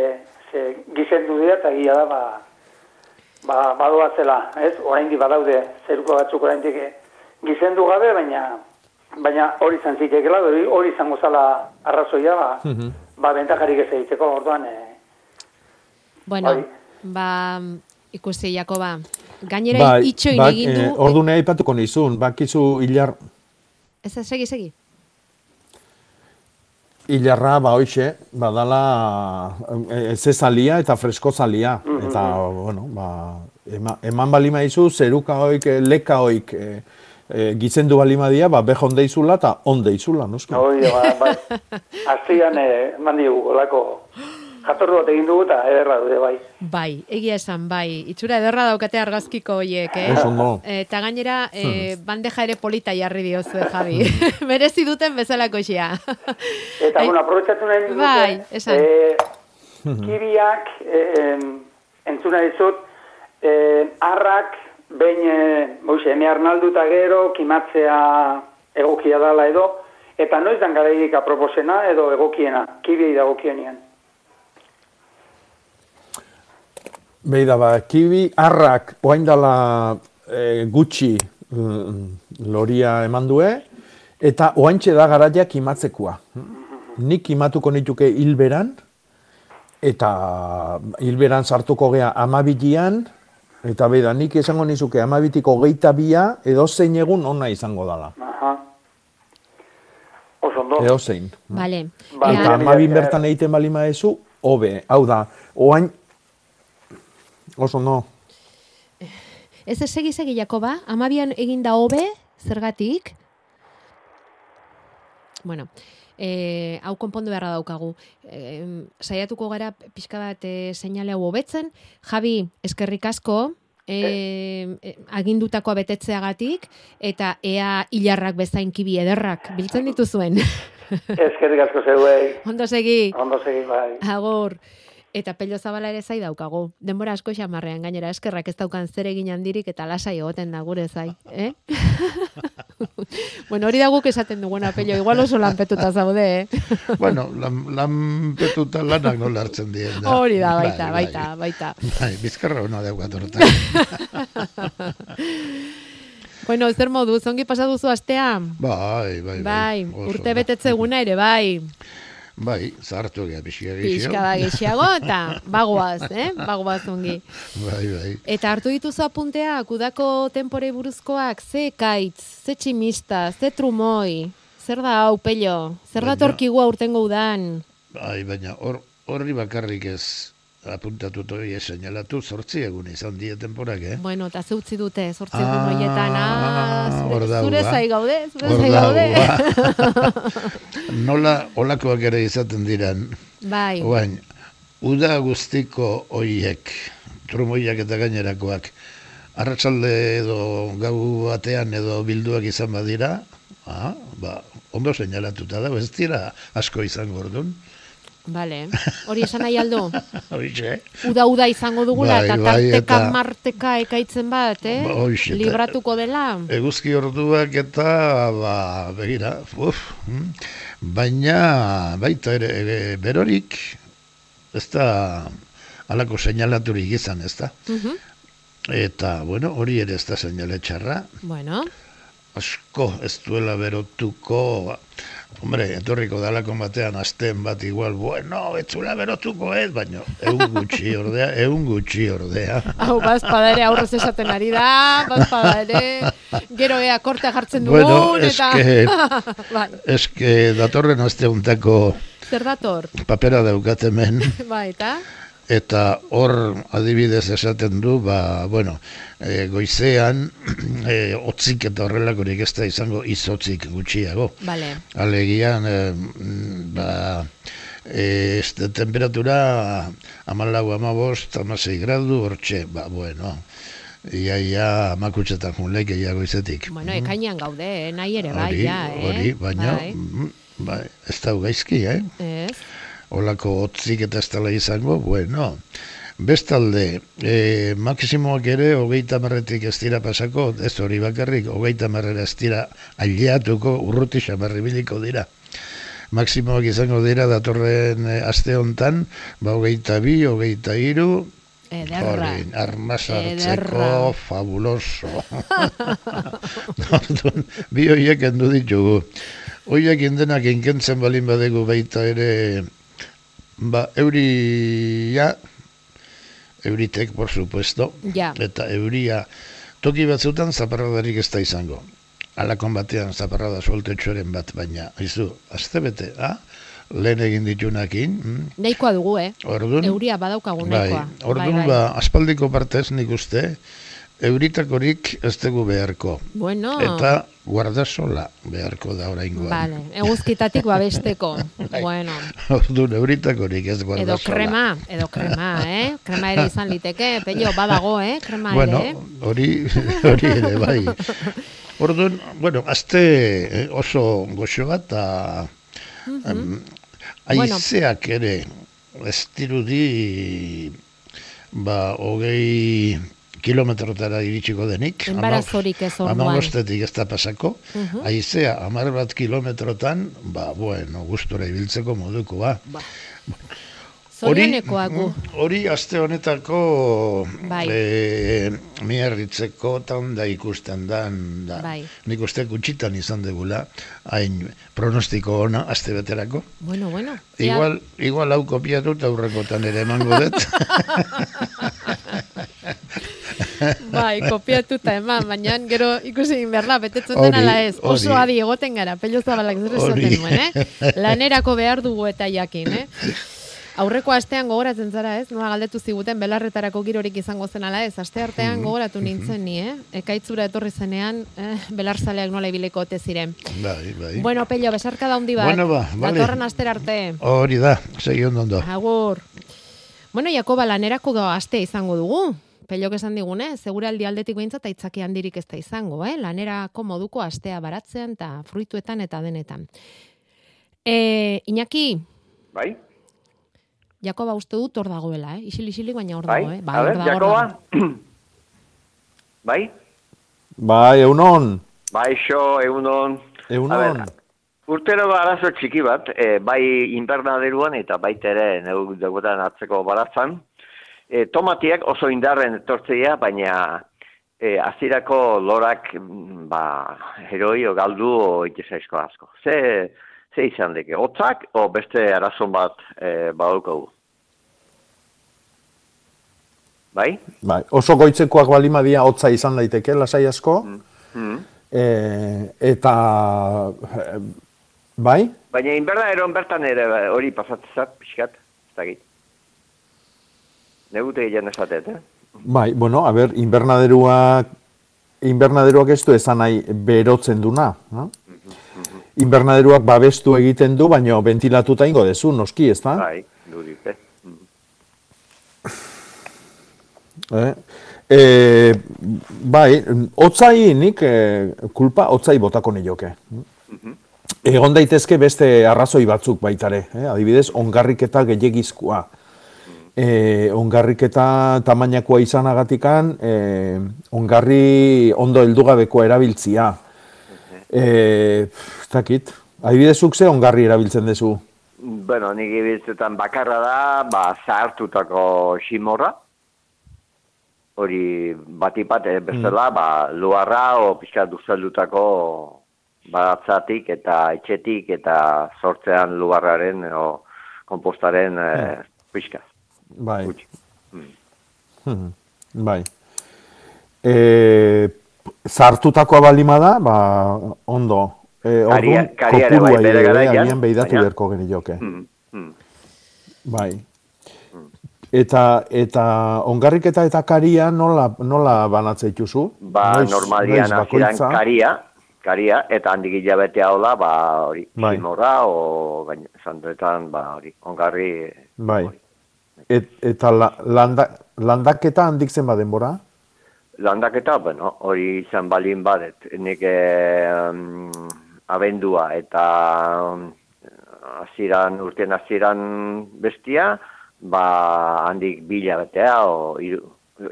ze gizendu dira eta gila da, ba, ba, badoa zela, ez? Oraindik badaude, zeruko batzuk oraindik eh, gizendu gabe, baina baina hori izan zitekeela, hori, hori izango zala arrazoia, ba, ba bentajarik ez egiteko, orduan, eh, Bueno, Bai. ba, ikusi, Jakoba. Gainera itxoin bai, egin du... eh, ordune aipatuko nizun, bakizu hilar, Ez, ez, segi, segi. hilarra, ba, hoxe, badala eh, zezalia eta freskozalia. Mhm. Eta, bueno, ba, ema, eman balima izu, zeruka hoik, eh, leka hoik, eh, eh, gizendu balima dia, ba, beho onde izula eta onde izula, noski. hori, ba, bai. Aztian, eh, mandi dugu, olako, jatorru bat egin dugu eta ederra dude, bai. Bai, egia esan, bai. Itxura ederra daukate argazkiko hoiek, eh? Oso ondo. Eta gainera, eh, bandeja ere polita jarri diozue, Javi. Merezi duten bezalako xea. Eta, bueno, aprobetsatu nahi dut, Bai, esan. eh, kibiak, eh, em, entzuna dizut, eh, arrak, behin, eh, boixe, eme arnaldu eta gero, kimatzea egokia dala edo, eta noiz dan garairik aproposena edo egokiena, kibiei dagokienean. Beida, ba, kibi arrak oain dala e, gutxi mm, loria eman due, eta oaintxe da garaia kimatzekoa. Nik kimatuko nituke hilberan, eta hilberan sartuko gea amabilian, eta beida, nik esango nizuke amabitiko geita bia, edo zein egun ona izango dala. Aha. Oso ondo. Edo zein. Vale. Ba, Eta amabin bertan egiten balima ezu, hobe. Hau da, oain, oso no. Ez ez segi segi Jakoba, amabian egin da hobe, zergatik? Bueno, eh, hau konpondu beharra daukagu. Eh, saiatuko gara pixka bat eh, seinale hau hobetzen. Javi, eskerrik asko, eh, eh, agindutakoa betetzeagatik, eta ea hilarrak bezain kibi ederrak biltzen dituzuen. Eskerrik asko zeuei. Ondo segi. Ondo segi, bai. Agur. Eta pello zabala ere zai daukagu. Denbora asko xamarrean gainera eskerrak ez daukan zer egin handirik eta lasai egoten da gure zai, eh? bueno, hori da guk esaten duguna pello, igual oso lanpetuta zaude, eh? bueno, lan, lanpetuta lanak nola hartzen dien. Da. Hori da, baita, Bai, baita, baita. Bai, bizkarra hona daukat horretan. bueno, zer modu, zongi pasa duzu astea? bai, bai, bai. Bai, urte ondo. betetze eguna ere, bai. Bai, zartu gea pixka gixio. Pixka gehiago eta bagoaz, eh? Bagoaz ongi. Bai, bai. Eta hartu dituzu apunteak, udako tenpore buruzkoak, ze kaitz, ze tximista, ze trumoi, zer da hau, pello? Zer da Baina- torkigu aurtengo udan? Bai, baina hor, horri bakarrik ez apuntatu toi seinalatu zortzi egun izan die temporak, eh? Bueno, eta ze utzi dute, sortzi egun ah, hor zure, zure zai gaude, zure zai gaude. Nola olakoak ere izaten diran. bai, Oain, uda guztiko hoiek, trumoiak eta gainerakoak, arratsalde edo gau batean edo bilduak izan badira, ah, ba, ondo seinalatuta da, ez dira asko izango ordun. Vale. Hori esan nahi aldo? Horixe. Uda-uda izango dugula, Bai, eta bai, tarteka eta- marteka ekaitzen bat, eh? Ba, eta- Libratuko dela. Eguzki orduak eta, ba, begira, uf, mm. baina baita ere, ere berorik, ez da alako seinalaturik izan, ez da. Mhm. Eta, bueno, hori ere ez da seinale txarra, Bueno, asko ez duela berotuko, hombre, etorriko dalako batean asten bat igual, bueno, ez zuela berotuko ez, baina egun gutxi ordea, egun gutxi ordea. hau bazpada ere aurrez esaten ari da, bazpada ere, gero ea kortea jartzen dugun, Bueno, eta... eske, bai, eske datorren aste untako zer dator? papera daukat hemen, Bai, eta? Eta hor adibidez esaten du, ba, bueno, e, goizean, e, otzik eta horrelakorik ez da izango izotzik gutxiago. Bale. Alegian, e, mm, ba, e, este, temperatura amalau, amabost, amasei gradu, hortxe, ba, bueno, ia, ia, makutxetan junleik ia goizetik. Bueno, ekainean gaude, eh? nahi ere bai, ja, eh? hori, baina, Bai. mm, bai, ez da gaizki, eh? Ez? Olako otzik eta ez dela izango, bueno, Bestalde, e, maksimoak ere hogeita marretik ez dira pasako, ez hori bakarrik, hogeita marrera ez dira aileatuko urruti xamarri biliko dira. Maksimoak izango dira datorren e, aste hontan, ba hogeita bi, hogeita iru, Ederra. Hori, armasartzeko Ederra. fabuloso. Orduan, bi horiek endu ditugu. Horiek indenak inkentzen balin badegu baita ere, ba, euria, euritek, por supuesto, Ja. eta euria, toki batzutan zaparradarik ez da izango. Alakon batean zaparrada sueltetxoren bat, baina, izu, azte bete, ha? Lehen egin ditunakin, mm? Nahikoa dugu, eh? Orduan, Euria badaukagu bai, nahikoa. orduan ba, aspaldiko partez nik uste, euritakorik ez dugu beharko. Bueno. Eta guardasola beharko da oraingoan. Vale, eguzkitatik babesteko. bueno, Orduan, euritakorik ez edo guardasola. krema, edo krema, eh? Krema ere izan liteke, pello, badago, eh? Krema Bueno, ere, eh? hori, hori ere, bai. Orduan, bueno, azte eh, oso goxoa eta Mhm. em, Bueno. aizeak ere ez dirudi ba, hogei kilometrotara iritsiko denik. Enbarazorik ez orduan. Amabostetik ez da pasako. Mhm. Aizea, amar bat kilometrotan, ba, bueno, gustora ibiltzeko modukoa. Ba. Hori, Zorionekoak gu. hori aste honetako Bai. e, miarritzeko da ikusten dan, da. Bai. nik uste gutxitan izan degula, hain pronostiko ona aste beterako. Bueno, bueno. Igual, igual hau kopiatu aurrekotan ere emango dut. Bai, kopiatuta eman, baina gero ikusi egin behar da, betetzen den ala ez. Oso adi egoten gara, pello zabalak zer esaten nuen, eh? Lanerako behar dugu eta jakin, eh? Aurreko astean gogoratzen zara, ez? Nola galdetu ziguten belarretarako girorik izango zen ala ez? Aste artean Mhm, gogoratu nintzen ni, eh? Ekaitzura etorri zenean, eh, belarzaleak nola ibileko ote ziren. bai, bai. Bueno, pello, besarka da handi bat. Bueno, ba, vale. Datorren aster arte. Hori da, segi ondo. Agur. Bueno, Jakoba, lanerako ga astea izango dugu. Pelok esan digune, seguraldi aldetik behintzat aitzaki handirik ez da izango, eh? Lanerako moduko astea baratzean eta fruituetan eta denetan. E, Iñaki, Bai, Jakoba uste dut hor dagoela, eh? Isil isilik baina hor bai, dago, eh? a hor dago, Jakoba. bai, Bai, eunon. bai, xo, egunon. Egunon. A ber, urtero arazo txiki bat, e, bai invernaderuan eta baita ere neu degutan atzeko baratzan. E, tomatiak oso indarren etortzea, baina e, azirako lorak mm, ba, heroi o galdu o itesaizko asko. Ze, ze izan deke, hotzak o beste arazon bat e, badaukagu? Bai? Bai, oso goitzekoak balimadia hotza izan daiteke, lasai asko. Mm. E, eta, e, bai, Baina invernaderoan bertan ere ba, hori pasatzen zat, pixkat, ez dakit. Negute egiten esatet, eh? bai, bueno, a ber, invernaderuak, invernaderuak ez du esan nahi berotzen duna. No? Invernaderuak babestu egiten du, baina ventilatuta ingo dezu, noski, ez da? Bai, dudik, eh? Eh? E, bai, otzai nik, e, kulpa, otzai botako nioke. Egon daitezke beste arrazoi batzuk baitare, eh? adibidez, ongarriketa gehiagizkoa. E, ongarriketa tamainakoa izanagatikan, e, ongarri ondo heldugabekoa erabiltzia. E, ez dakit, adibidez, zuk ze ongarri erabiltzen duzu? Bueno, nik ibiltzetan bakarra da, ba, zahartutako ximorra. Hori batipat, eh, bestela, ba, luarra o pixka duzaldutako baratzatik eta etxetik eta sortzean luarraren o kompostaren eh, pixka. Bai. Mm. Mhm, Bai. E, zartutakoa balima da, ba, ondo. E, Karia- karia bai, bere ere garaian, behidatu beharko genioke. Mm, mm. Bai. Eta, eta ongarriketa eta karia nola, nola banatzea dituzu? Ba, Noiz- normalian bakoitza? karia, karia, eta handik hilabetea hola, ba, hori, Bai. ximorra, o, gain, zantetan, ba, hori, ongarri, Bai. Et, eta la, landa, landaketa handik zen denbora? landaketa, bueno, hori izan balin badet, nik um, abendua, eta um, aziran, urtean aziran bestia, ba, handik bila betea, o, iru,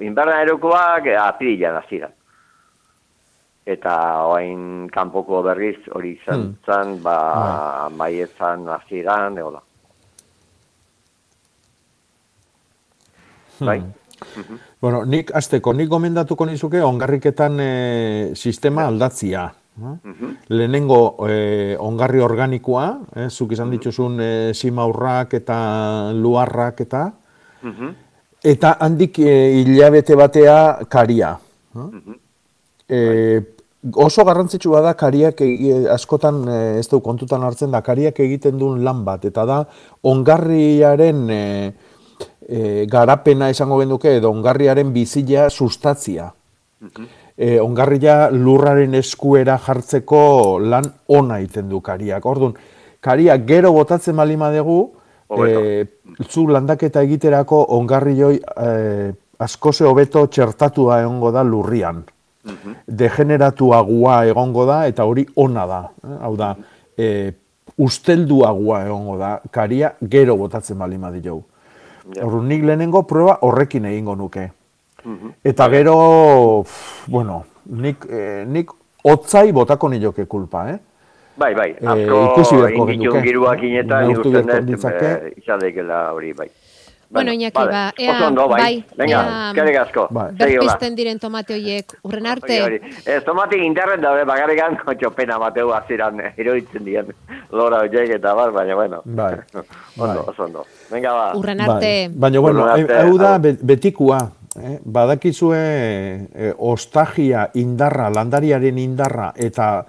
inberna erokoak e, apirilan azira. Eta oain kanpoko berriz hori izan Hmm. zen, ba, Bai. maietzan aziran, egola. Bai? Hmm. Bueno, nik azteko, nik gomendatuko nizuke ongarriketan e, sistema aldatzia. eh? Mhm. Lehenengo e, ongarri organikoa, eh, zuk izan dituzun e, simaurrak eta luarrak eta, Mhm. eta handik e, hilabete batea karia. Mhm. E, oso garrantzitsua da kariak egi- askotan e, ez du kontutan hartzen da kariak egiten duen lan bat eta da ongarriaren e, e, garapena esango genduke edo ongarriaren bizila sustatzia. E, ongarria lurraren eskuera jartzeko lan ona egiten du kariak. Orduan, kariak gero botatzen balima dugu, e, zu landaketa egiterako ongarrioi e, askose hobeto txertatua egongo da lurrian degeneratuagoa egongo da eta hori ona da. eh? Hau da, e, ustelduagoa egongo da, karia gero botatzen bali Orduan nik lehenengo proba horrekin egingo nuke. Eta gero, pff, bueno, nik, eh, nik otzai botako nioke kulpa, eh? Bai, bai, asko ikusi beharko genuke. giruak inetan, Neurtu ikusten beharko dut, ditzake. eh, izan daikela hori, bai. Bueno, Iñaki, vale. ba, ea, ondo, bai. bai, Venga, eskerrik asko. Bai. Berpisten diren tomate horiek, urren arte. Hori, hori. Ez, tomatik internet daude, bakarrikan, txopena mateu aziran eroitzen dien lora horiek eta bar, baina, bueno. Bai. ondo, oso ondo. Venga, ba. Urren arte. Bai. Baina, bueno, hau da betikua. Eh? Badakizue eh, ostagia indarra, landariaren indarra eta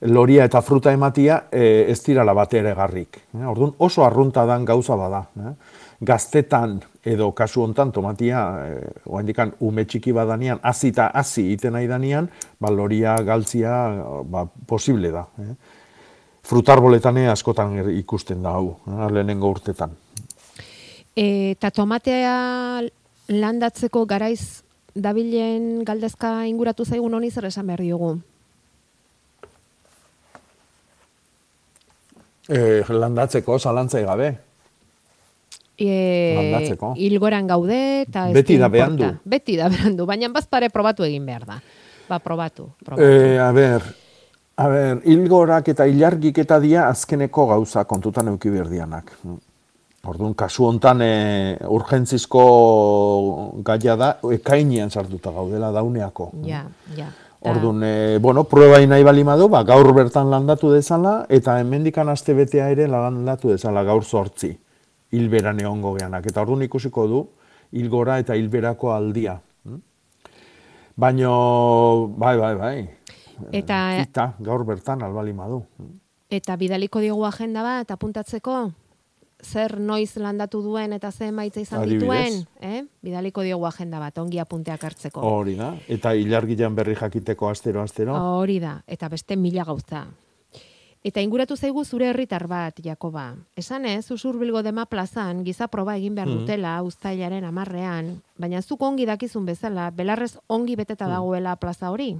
loria eta fruta ematia eh, ez dirala bate ere garrik. Eh? Orduan oso arrunta dan gauza bada. Eh? Gaztetan edo kasu hontan tomatia, eh, oaindikan ume txiki badanean, hasi eta hasi egiten nahi danean, ba, loria galtzia ba, posible da. Eh? Frutarboletan askotan er- ikusten da hau, eh? lehenengo urtetan. Eta tomatea landatzeko garaiz dabilen galdezka inguratu zaigun honi zer esan behar diogu. Eh, landatzeko, zalantzai gabe. E. Ilgoran gaude eta ez Beti da berandu. Beti da berandu, baina bazpare probatu egin behar da. Ba, probatu. probatu. Eh, a ber, a ber, hilgorak eta ilargik eta dia azkeneko gauza kontutan euki berdianak. Orduan, kasu hontan e, urgentzizko gaia da, ekainean sartuta gaudela dauneako. Ja, ja. Orduan, e, bueno, prueba nahi bali madu, ba, gaur bertan landatu dezala, eta hemendikan aste betea ere landatu dezala gaur sortzi, hilberan egongo geanak. Eta orduan ikusiko du, hilgora eta hilberako aldia. Baino, bai, bai, bai, Eta, Ita, gaur bertan albali madu. eta bidaliko diogu agenda bat apuntatzeko zer noiz landatu duen eta ze emaitza izan Adibidez. dituen, eh? Bidaliko diogu agenda bat ongi apunteak hartzeko. Hori da, eta ilargilean berri jakiteko astero, astero. Hori da, eta beste mila gauza. Eta inguratu zaigu zure herritar bat, Jakoba. Esan ez, usurbilgo dema plazan, giza proba egin behar Mhm. dutela, uztailaren amarrean, baina zuk ongi dakizun bezala, belarrez ongi beteta Mhm. dagoela plaza hori.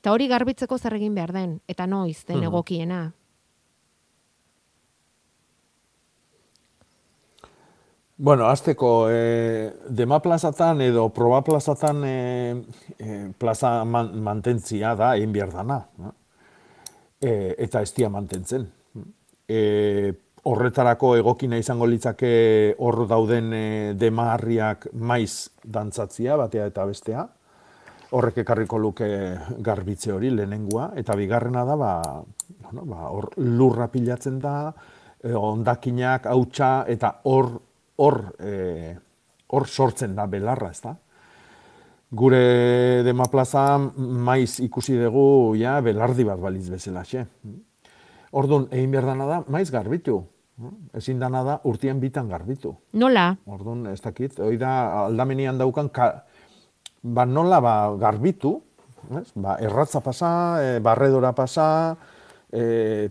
Eta hori garbitzeko zer egin behar den, eta noiz den Mhm. egokiena. Bueno, azteko, e, dema plazatan edo proba plazatan e, e, plaza man, mantentzia da, egin behar dana. no? E, eta ez dia mantentzen. E, horretarako egokina izango litzake hor dauden e, demaharriak maiz dantzatzia, batea eta bestea. Horrek ekarriko luke garbitze hori lehenengua, eta bigarrena da, ba, bueno, ba, hor lurra pilatzen da, e, ondakinak, hautsa, eta hor hor e, hor sortzen da belarra, ezta? Gure dema plaza maiz ikusi dugu ja belardi bat baliz bezalaxe. Orduan, egin behar dana da, maiz garbitu. Ezin dana da, urtien bitan garbitu. Nola? Orduan, ez dakit, hori da aldamenian daukan, ka, ba nola ba, garbitu, ez? Ba, erratza pasa, e, barredora pasa, e,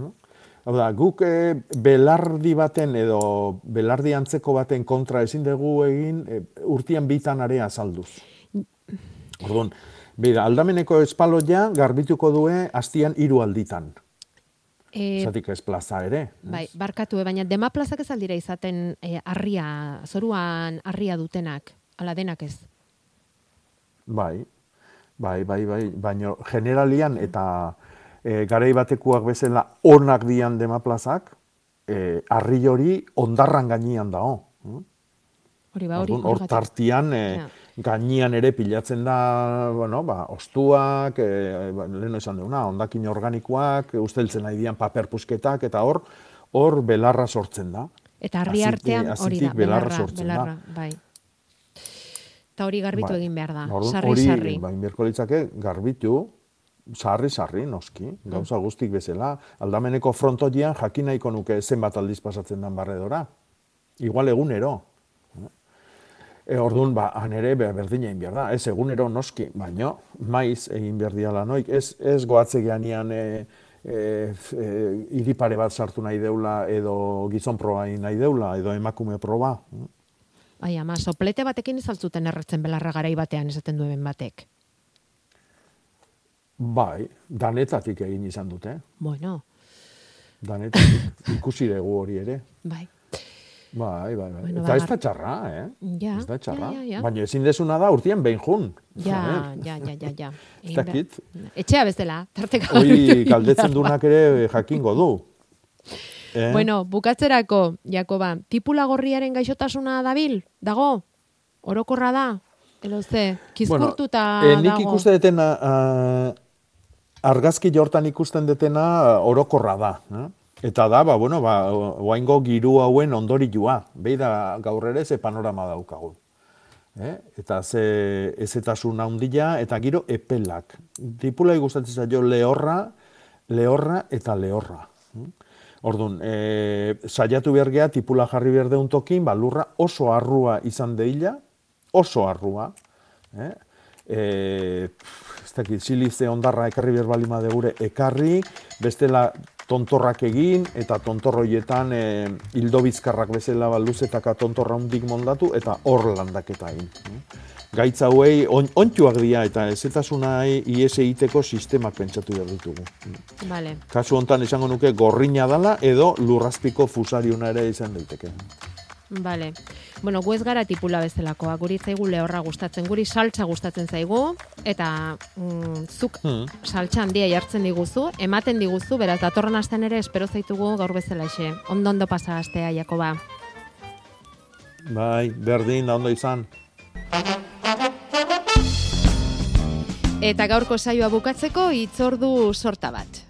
no? Hau da, guk e, belardi baten edo belardi antzeko baten kontra ezin dugu egin e, urtian bitan area azalduz. Orduan, bera, aldameneko espaloia garbituko due hastian hiru alditan. E, Zatik ez plaza ere. bai, barkatu, e, baina dema plazak ez aldira izaten e, arria, zoruan arria dutenak, ala denak ez. Bai, bai, bai, bai, baina generalian eta e, garai batekuak bezala onak dian dema plazak, e, arri hori ondarran gainean dao. hm? Hori ba, hori. Hor tartian, e, Ja. Gainean ere pilatzen da, bueno, ba, ostuak, e, ba, leheno esan duguna, ondakin organikoak, usteltzen nahi dian paper pusketak, eta hor, hor belarra sortzen da. Eta arri Aziti- artean hori da, belarra belarra, sortzen da. belarra, bai. Eta hori garbitu Bai. egin behar da, Orduan, sarri, hori, sarri. Litzake, garbitu, sarri, sarri, noski, gauza guztik bezala. Aldameneko frontoian jakin nahiko nuke zenbat aldiz pasatzen den barredora. Igual egunero. E, orduan, ba, han ere be- berdina egin behar da. Ez egunero noski, baino, maiz egin behar diala noik. Ez, ez goatze geanian e, e, e, iripare bat sartu nahi deula, edo gizon proba nahi deula, edo emakume proba. Bai, ama, soplete batekin ez altzuten erretzen belarra garai batean esaten duen batek. Bai, danetatik egin izan dute. Bueno, Danetatik ikusi dugu hori ere. bai. Bai, bai, bai. Bueno, Eta ba, ez da txarra, eh? Ja, ez da txarra. ja, ja, ja. Baina ezin desuna da urtean behin jun. Ja, Eh? ja, ja, ja, ja. Ez dakit. Etxea bezala, tarteka. Hoi galdetzen dunak ere jakingo du. Eh? Bueno, bukatzerako, Jakoba, tipula gorriaren gaixotasuna dabil? Dago? Orokorra da? Elo ze, kizkurtuta eh, nik ikuste detena, ah, argazki jortan ikusten detena ah, orokorra da. Eh? Eta da, ba, bueno, ba, oaingo giru hauen ondorioa. Behi da gaur ere ze panorama daukagu. Eh? Eta ze ezetasun handia eta giro epelak. Tipula gustatzen zaio lehorra, lehorra eta lehorra. Orduan, e, saiatu behar geha, tipula jarri behar deun tokin, ba, lurra oso arrua izan deila, oso arrua. Eh? E, pff, ez dakit, silize ondarra ekarri behar balima gure ekarri, bestela tontorrak egin, eta tontorroietan e, hildo bizkarrak bezala luzetaka tontorra hundik mondatu, eta hor landaketa egin. eh? Gaitza hauei on, ontsuak dira, eta ezetasuna ies egiteko sistemak pentsatu behar ditugu. Vale. Kasu hontan esango nuke gorrina dala edo lurrazpiko fusariuna ere izan daiteke. Vale. Bueno, gu ez gara tipula bezalakoa, guri zaigu lehorra gustatzen, guri saltza gustatzen zaigu, eta mm, zuk Hmm. saltza handia jartzen diguzu, ematen diguzu, beraz, datorren astean ere espero zaitugu gaur bezala xe. Ondo ondo pasa astea, Jakoba. Bai, berdin, ondo izan. Eta gaurko saioa bukatzeko hitzordu sorta bat.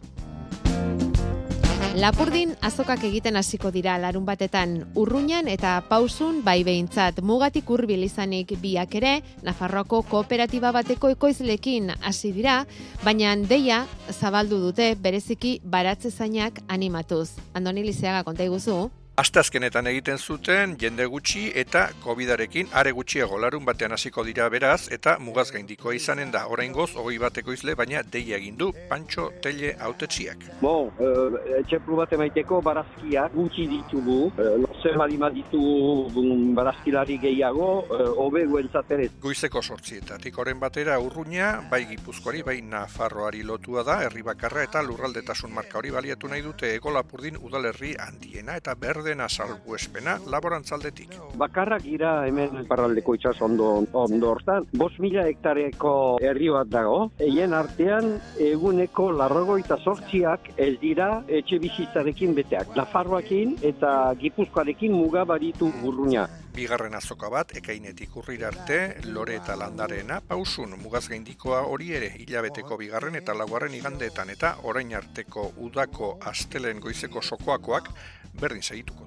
Lapurdin azokak egiten hasiko dira larun batetan urruñan eta pausun bai behintzat mugatik hurbil izanik biak ere Nafarroako kooperatiba bateko ekoizlekin hasi dira, baina deia zabaldu dute bereziki baratze zainak animatuz. Andoni Lizeaga konta iguzu? Asteazkenetan egiten zuten jende gutxi eta Covidarekin are gutxiago larun batean hasiko dira beraz eta mugaz gaindikoa izanen da oraingoz hogei bateko izle baina deia egin du Pantxo Telle autetxiak. Bon, uh, etxeplu bat emaiteko barazkiak gutxi ditugu, uh, lozen badima ditugu mm, barazkilari gehiago, uh, hobe guentzat ere. Goizeko sortzietatik oren batera urruña, bai gipuzkoari, bai nafarroari lotua da, herri bakarra eta lurraldetasun marka hori baliatu nahi dute ego lapurdin udalerri handiena eta berdena salbuespena laborantzaldetik. Bakarrak gira hemen parraldeko itxas ondo, ondo hortan, bos mila hektareko herri bat dago, eien artean eguneko larrogoita sortziak ez dira etxe bizitzarekin beteak. Nafarroakin eta Gipuzkoarekin muga baritu burruña. Bigarren azoka bat, ekainetik urrira arte, lore eta landarena, pausun mugaz gaindikoa hori ere hilabeteko bigarren eta laugarren igandeetan eta orain arteko udako astelen goizeko sokoakoak berdin segituko.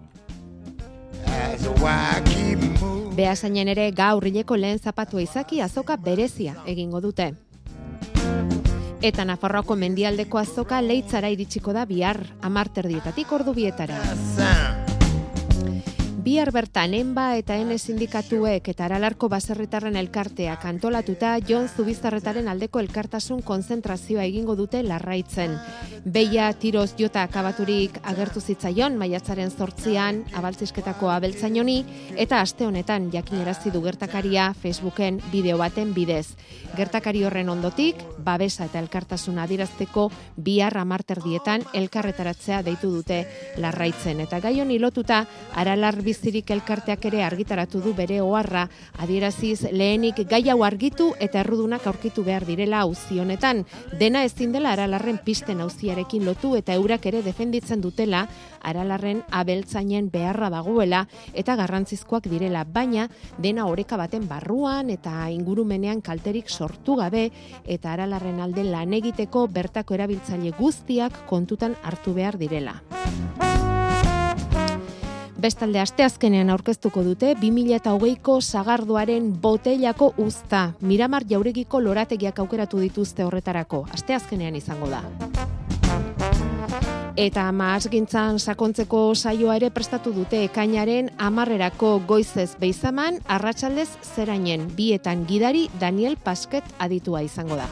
Beasainen ere gaur hileko lehen zapatua izaki azoka berezia egingo dute. Eta Nafarroako mendialdeko azoka leitzara iritsiko da bihar amarterdietatik ordu bietara. Bihar bertan enba eta ene sindikatuek eta aralarko baserritarren elkarteak antolatuta Jon Zubizarretaren aldeko elkartasun konzentrazioa egingo dute larraitzen. Beia tiroz jota akabaturik agertu zitzaion maiatzaren zortzian abaltzizketako abeltzainoni eta aste honetan jakinerazi du gertakaria Facebooken bideo baten bidez. Gertakari horren ondotik, babesa eta elkartasun adirazteko bihar amarterdietan elkarretaratzea deitu dute larraitzen. Eta gai honi lotuta, aralar bizirik elkarteak ere argitaratu du bere oharra, adieraziz lehenik gai hau argitu eta errudunak aurkitu behar direla auzi honetan. Dena ezin dela aralarren pisten auziarekin lotu eta eurak ere defenditzen dutela aralarren abeltzainen beharra dagoela eta garrantzizkoak direla, baina dena oreka baten barruan eta ingurumenean kalterik sortu gabe eta aralarren alde lan egiteko bertako erabiltzaile guztiak kontutan hartu behar direla. Bestalde asteazkenean aurkeztuko dute 2008ko sagardoaren boteilako uzta. Miramar jauregiko lorategiak aukeratu dituzte horretarako. Asteazkenean izango da. Eta maasgintzan sakontzeko saioa ere prestatu dute ekainaren amarrerako goizez beizaman, arratsaldez zerainen bietan gidari Daniel Pasket aditua izango da.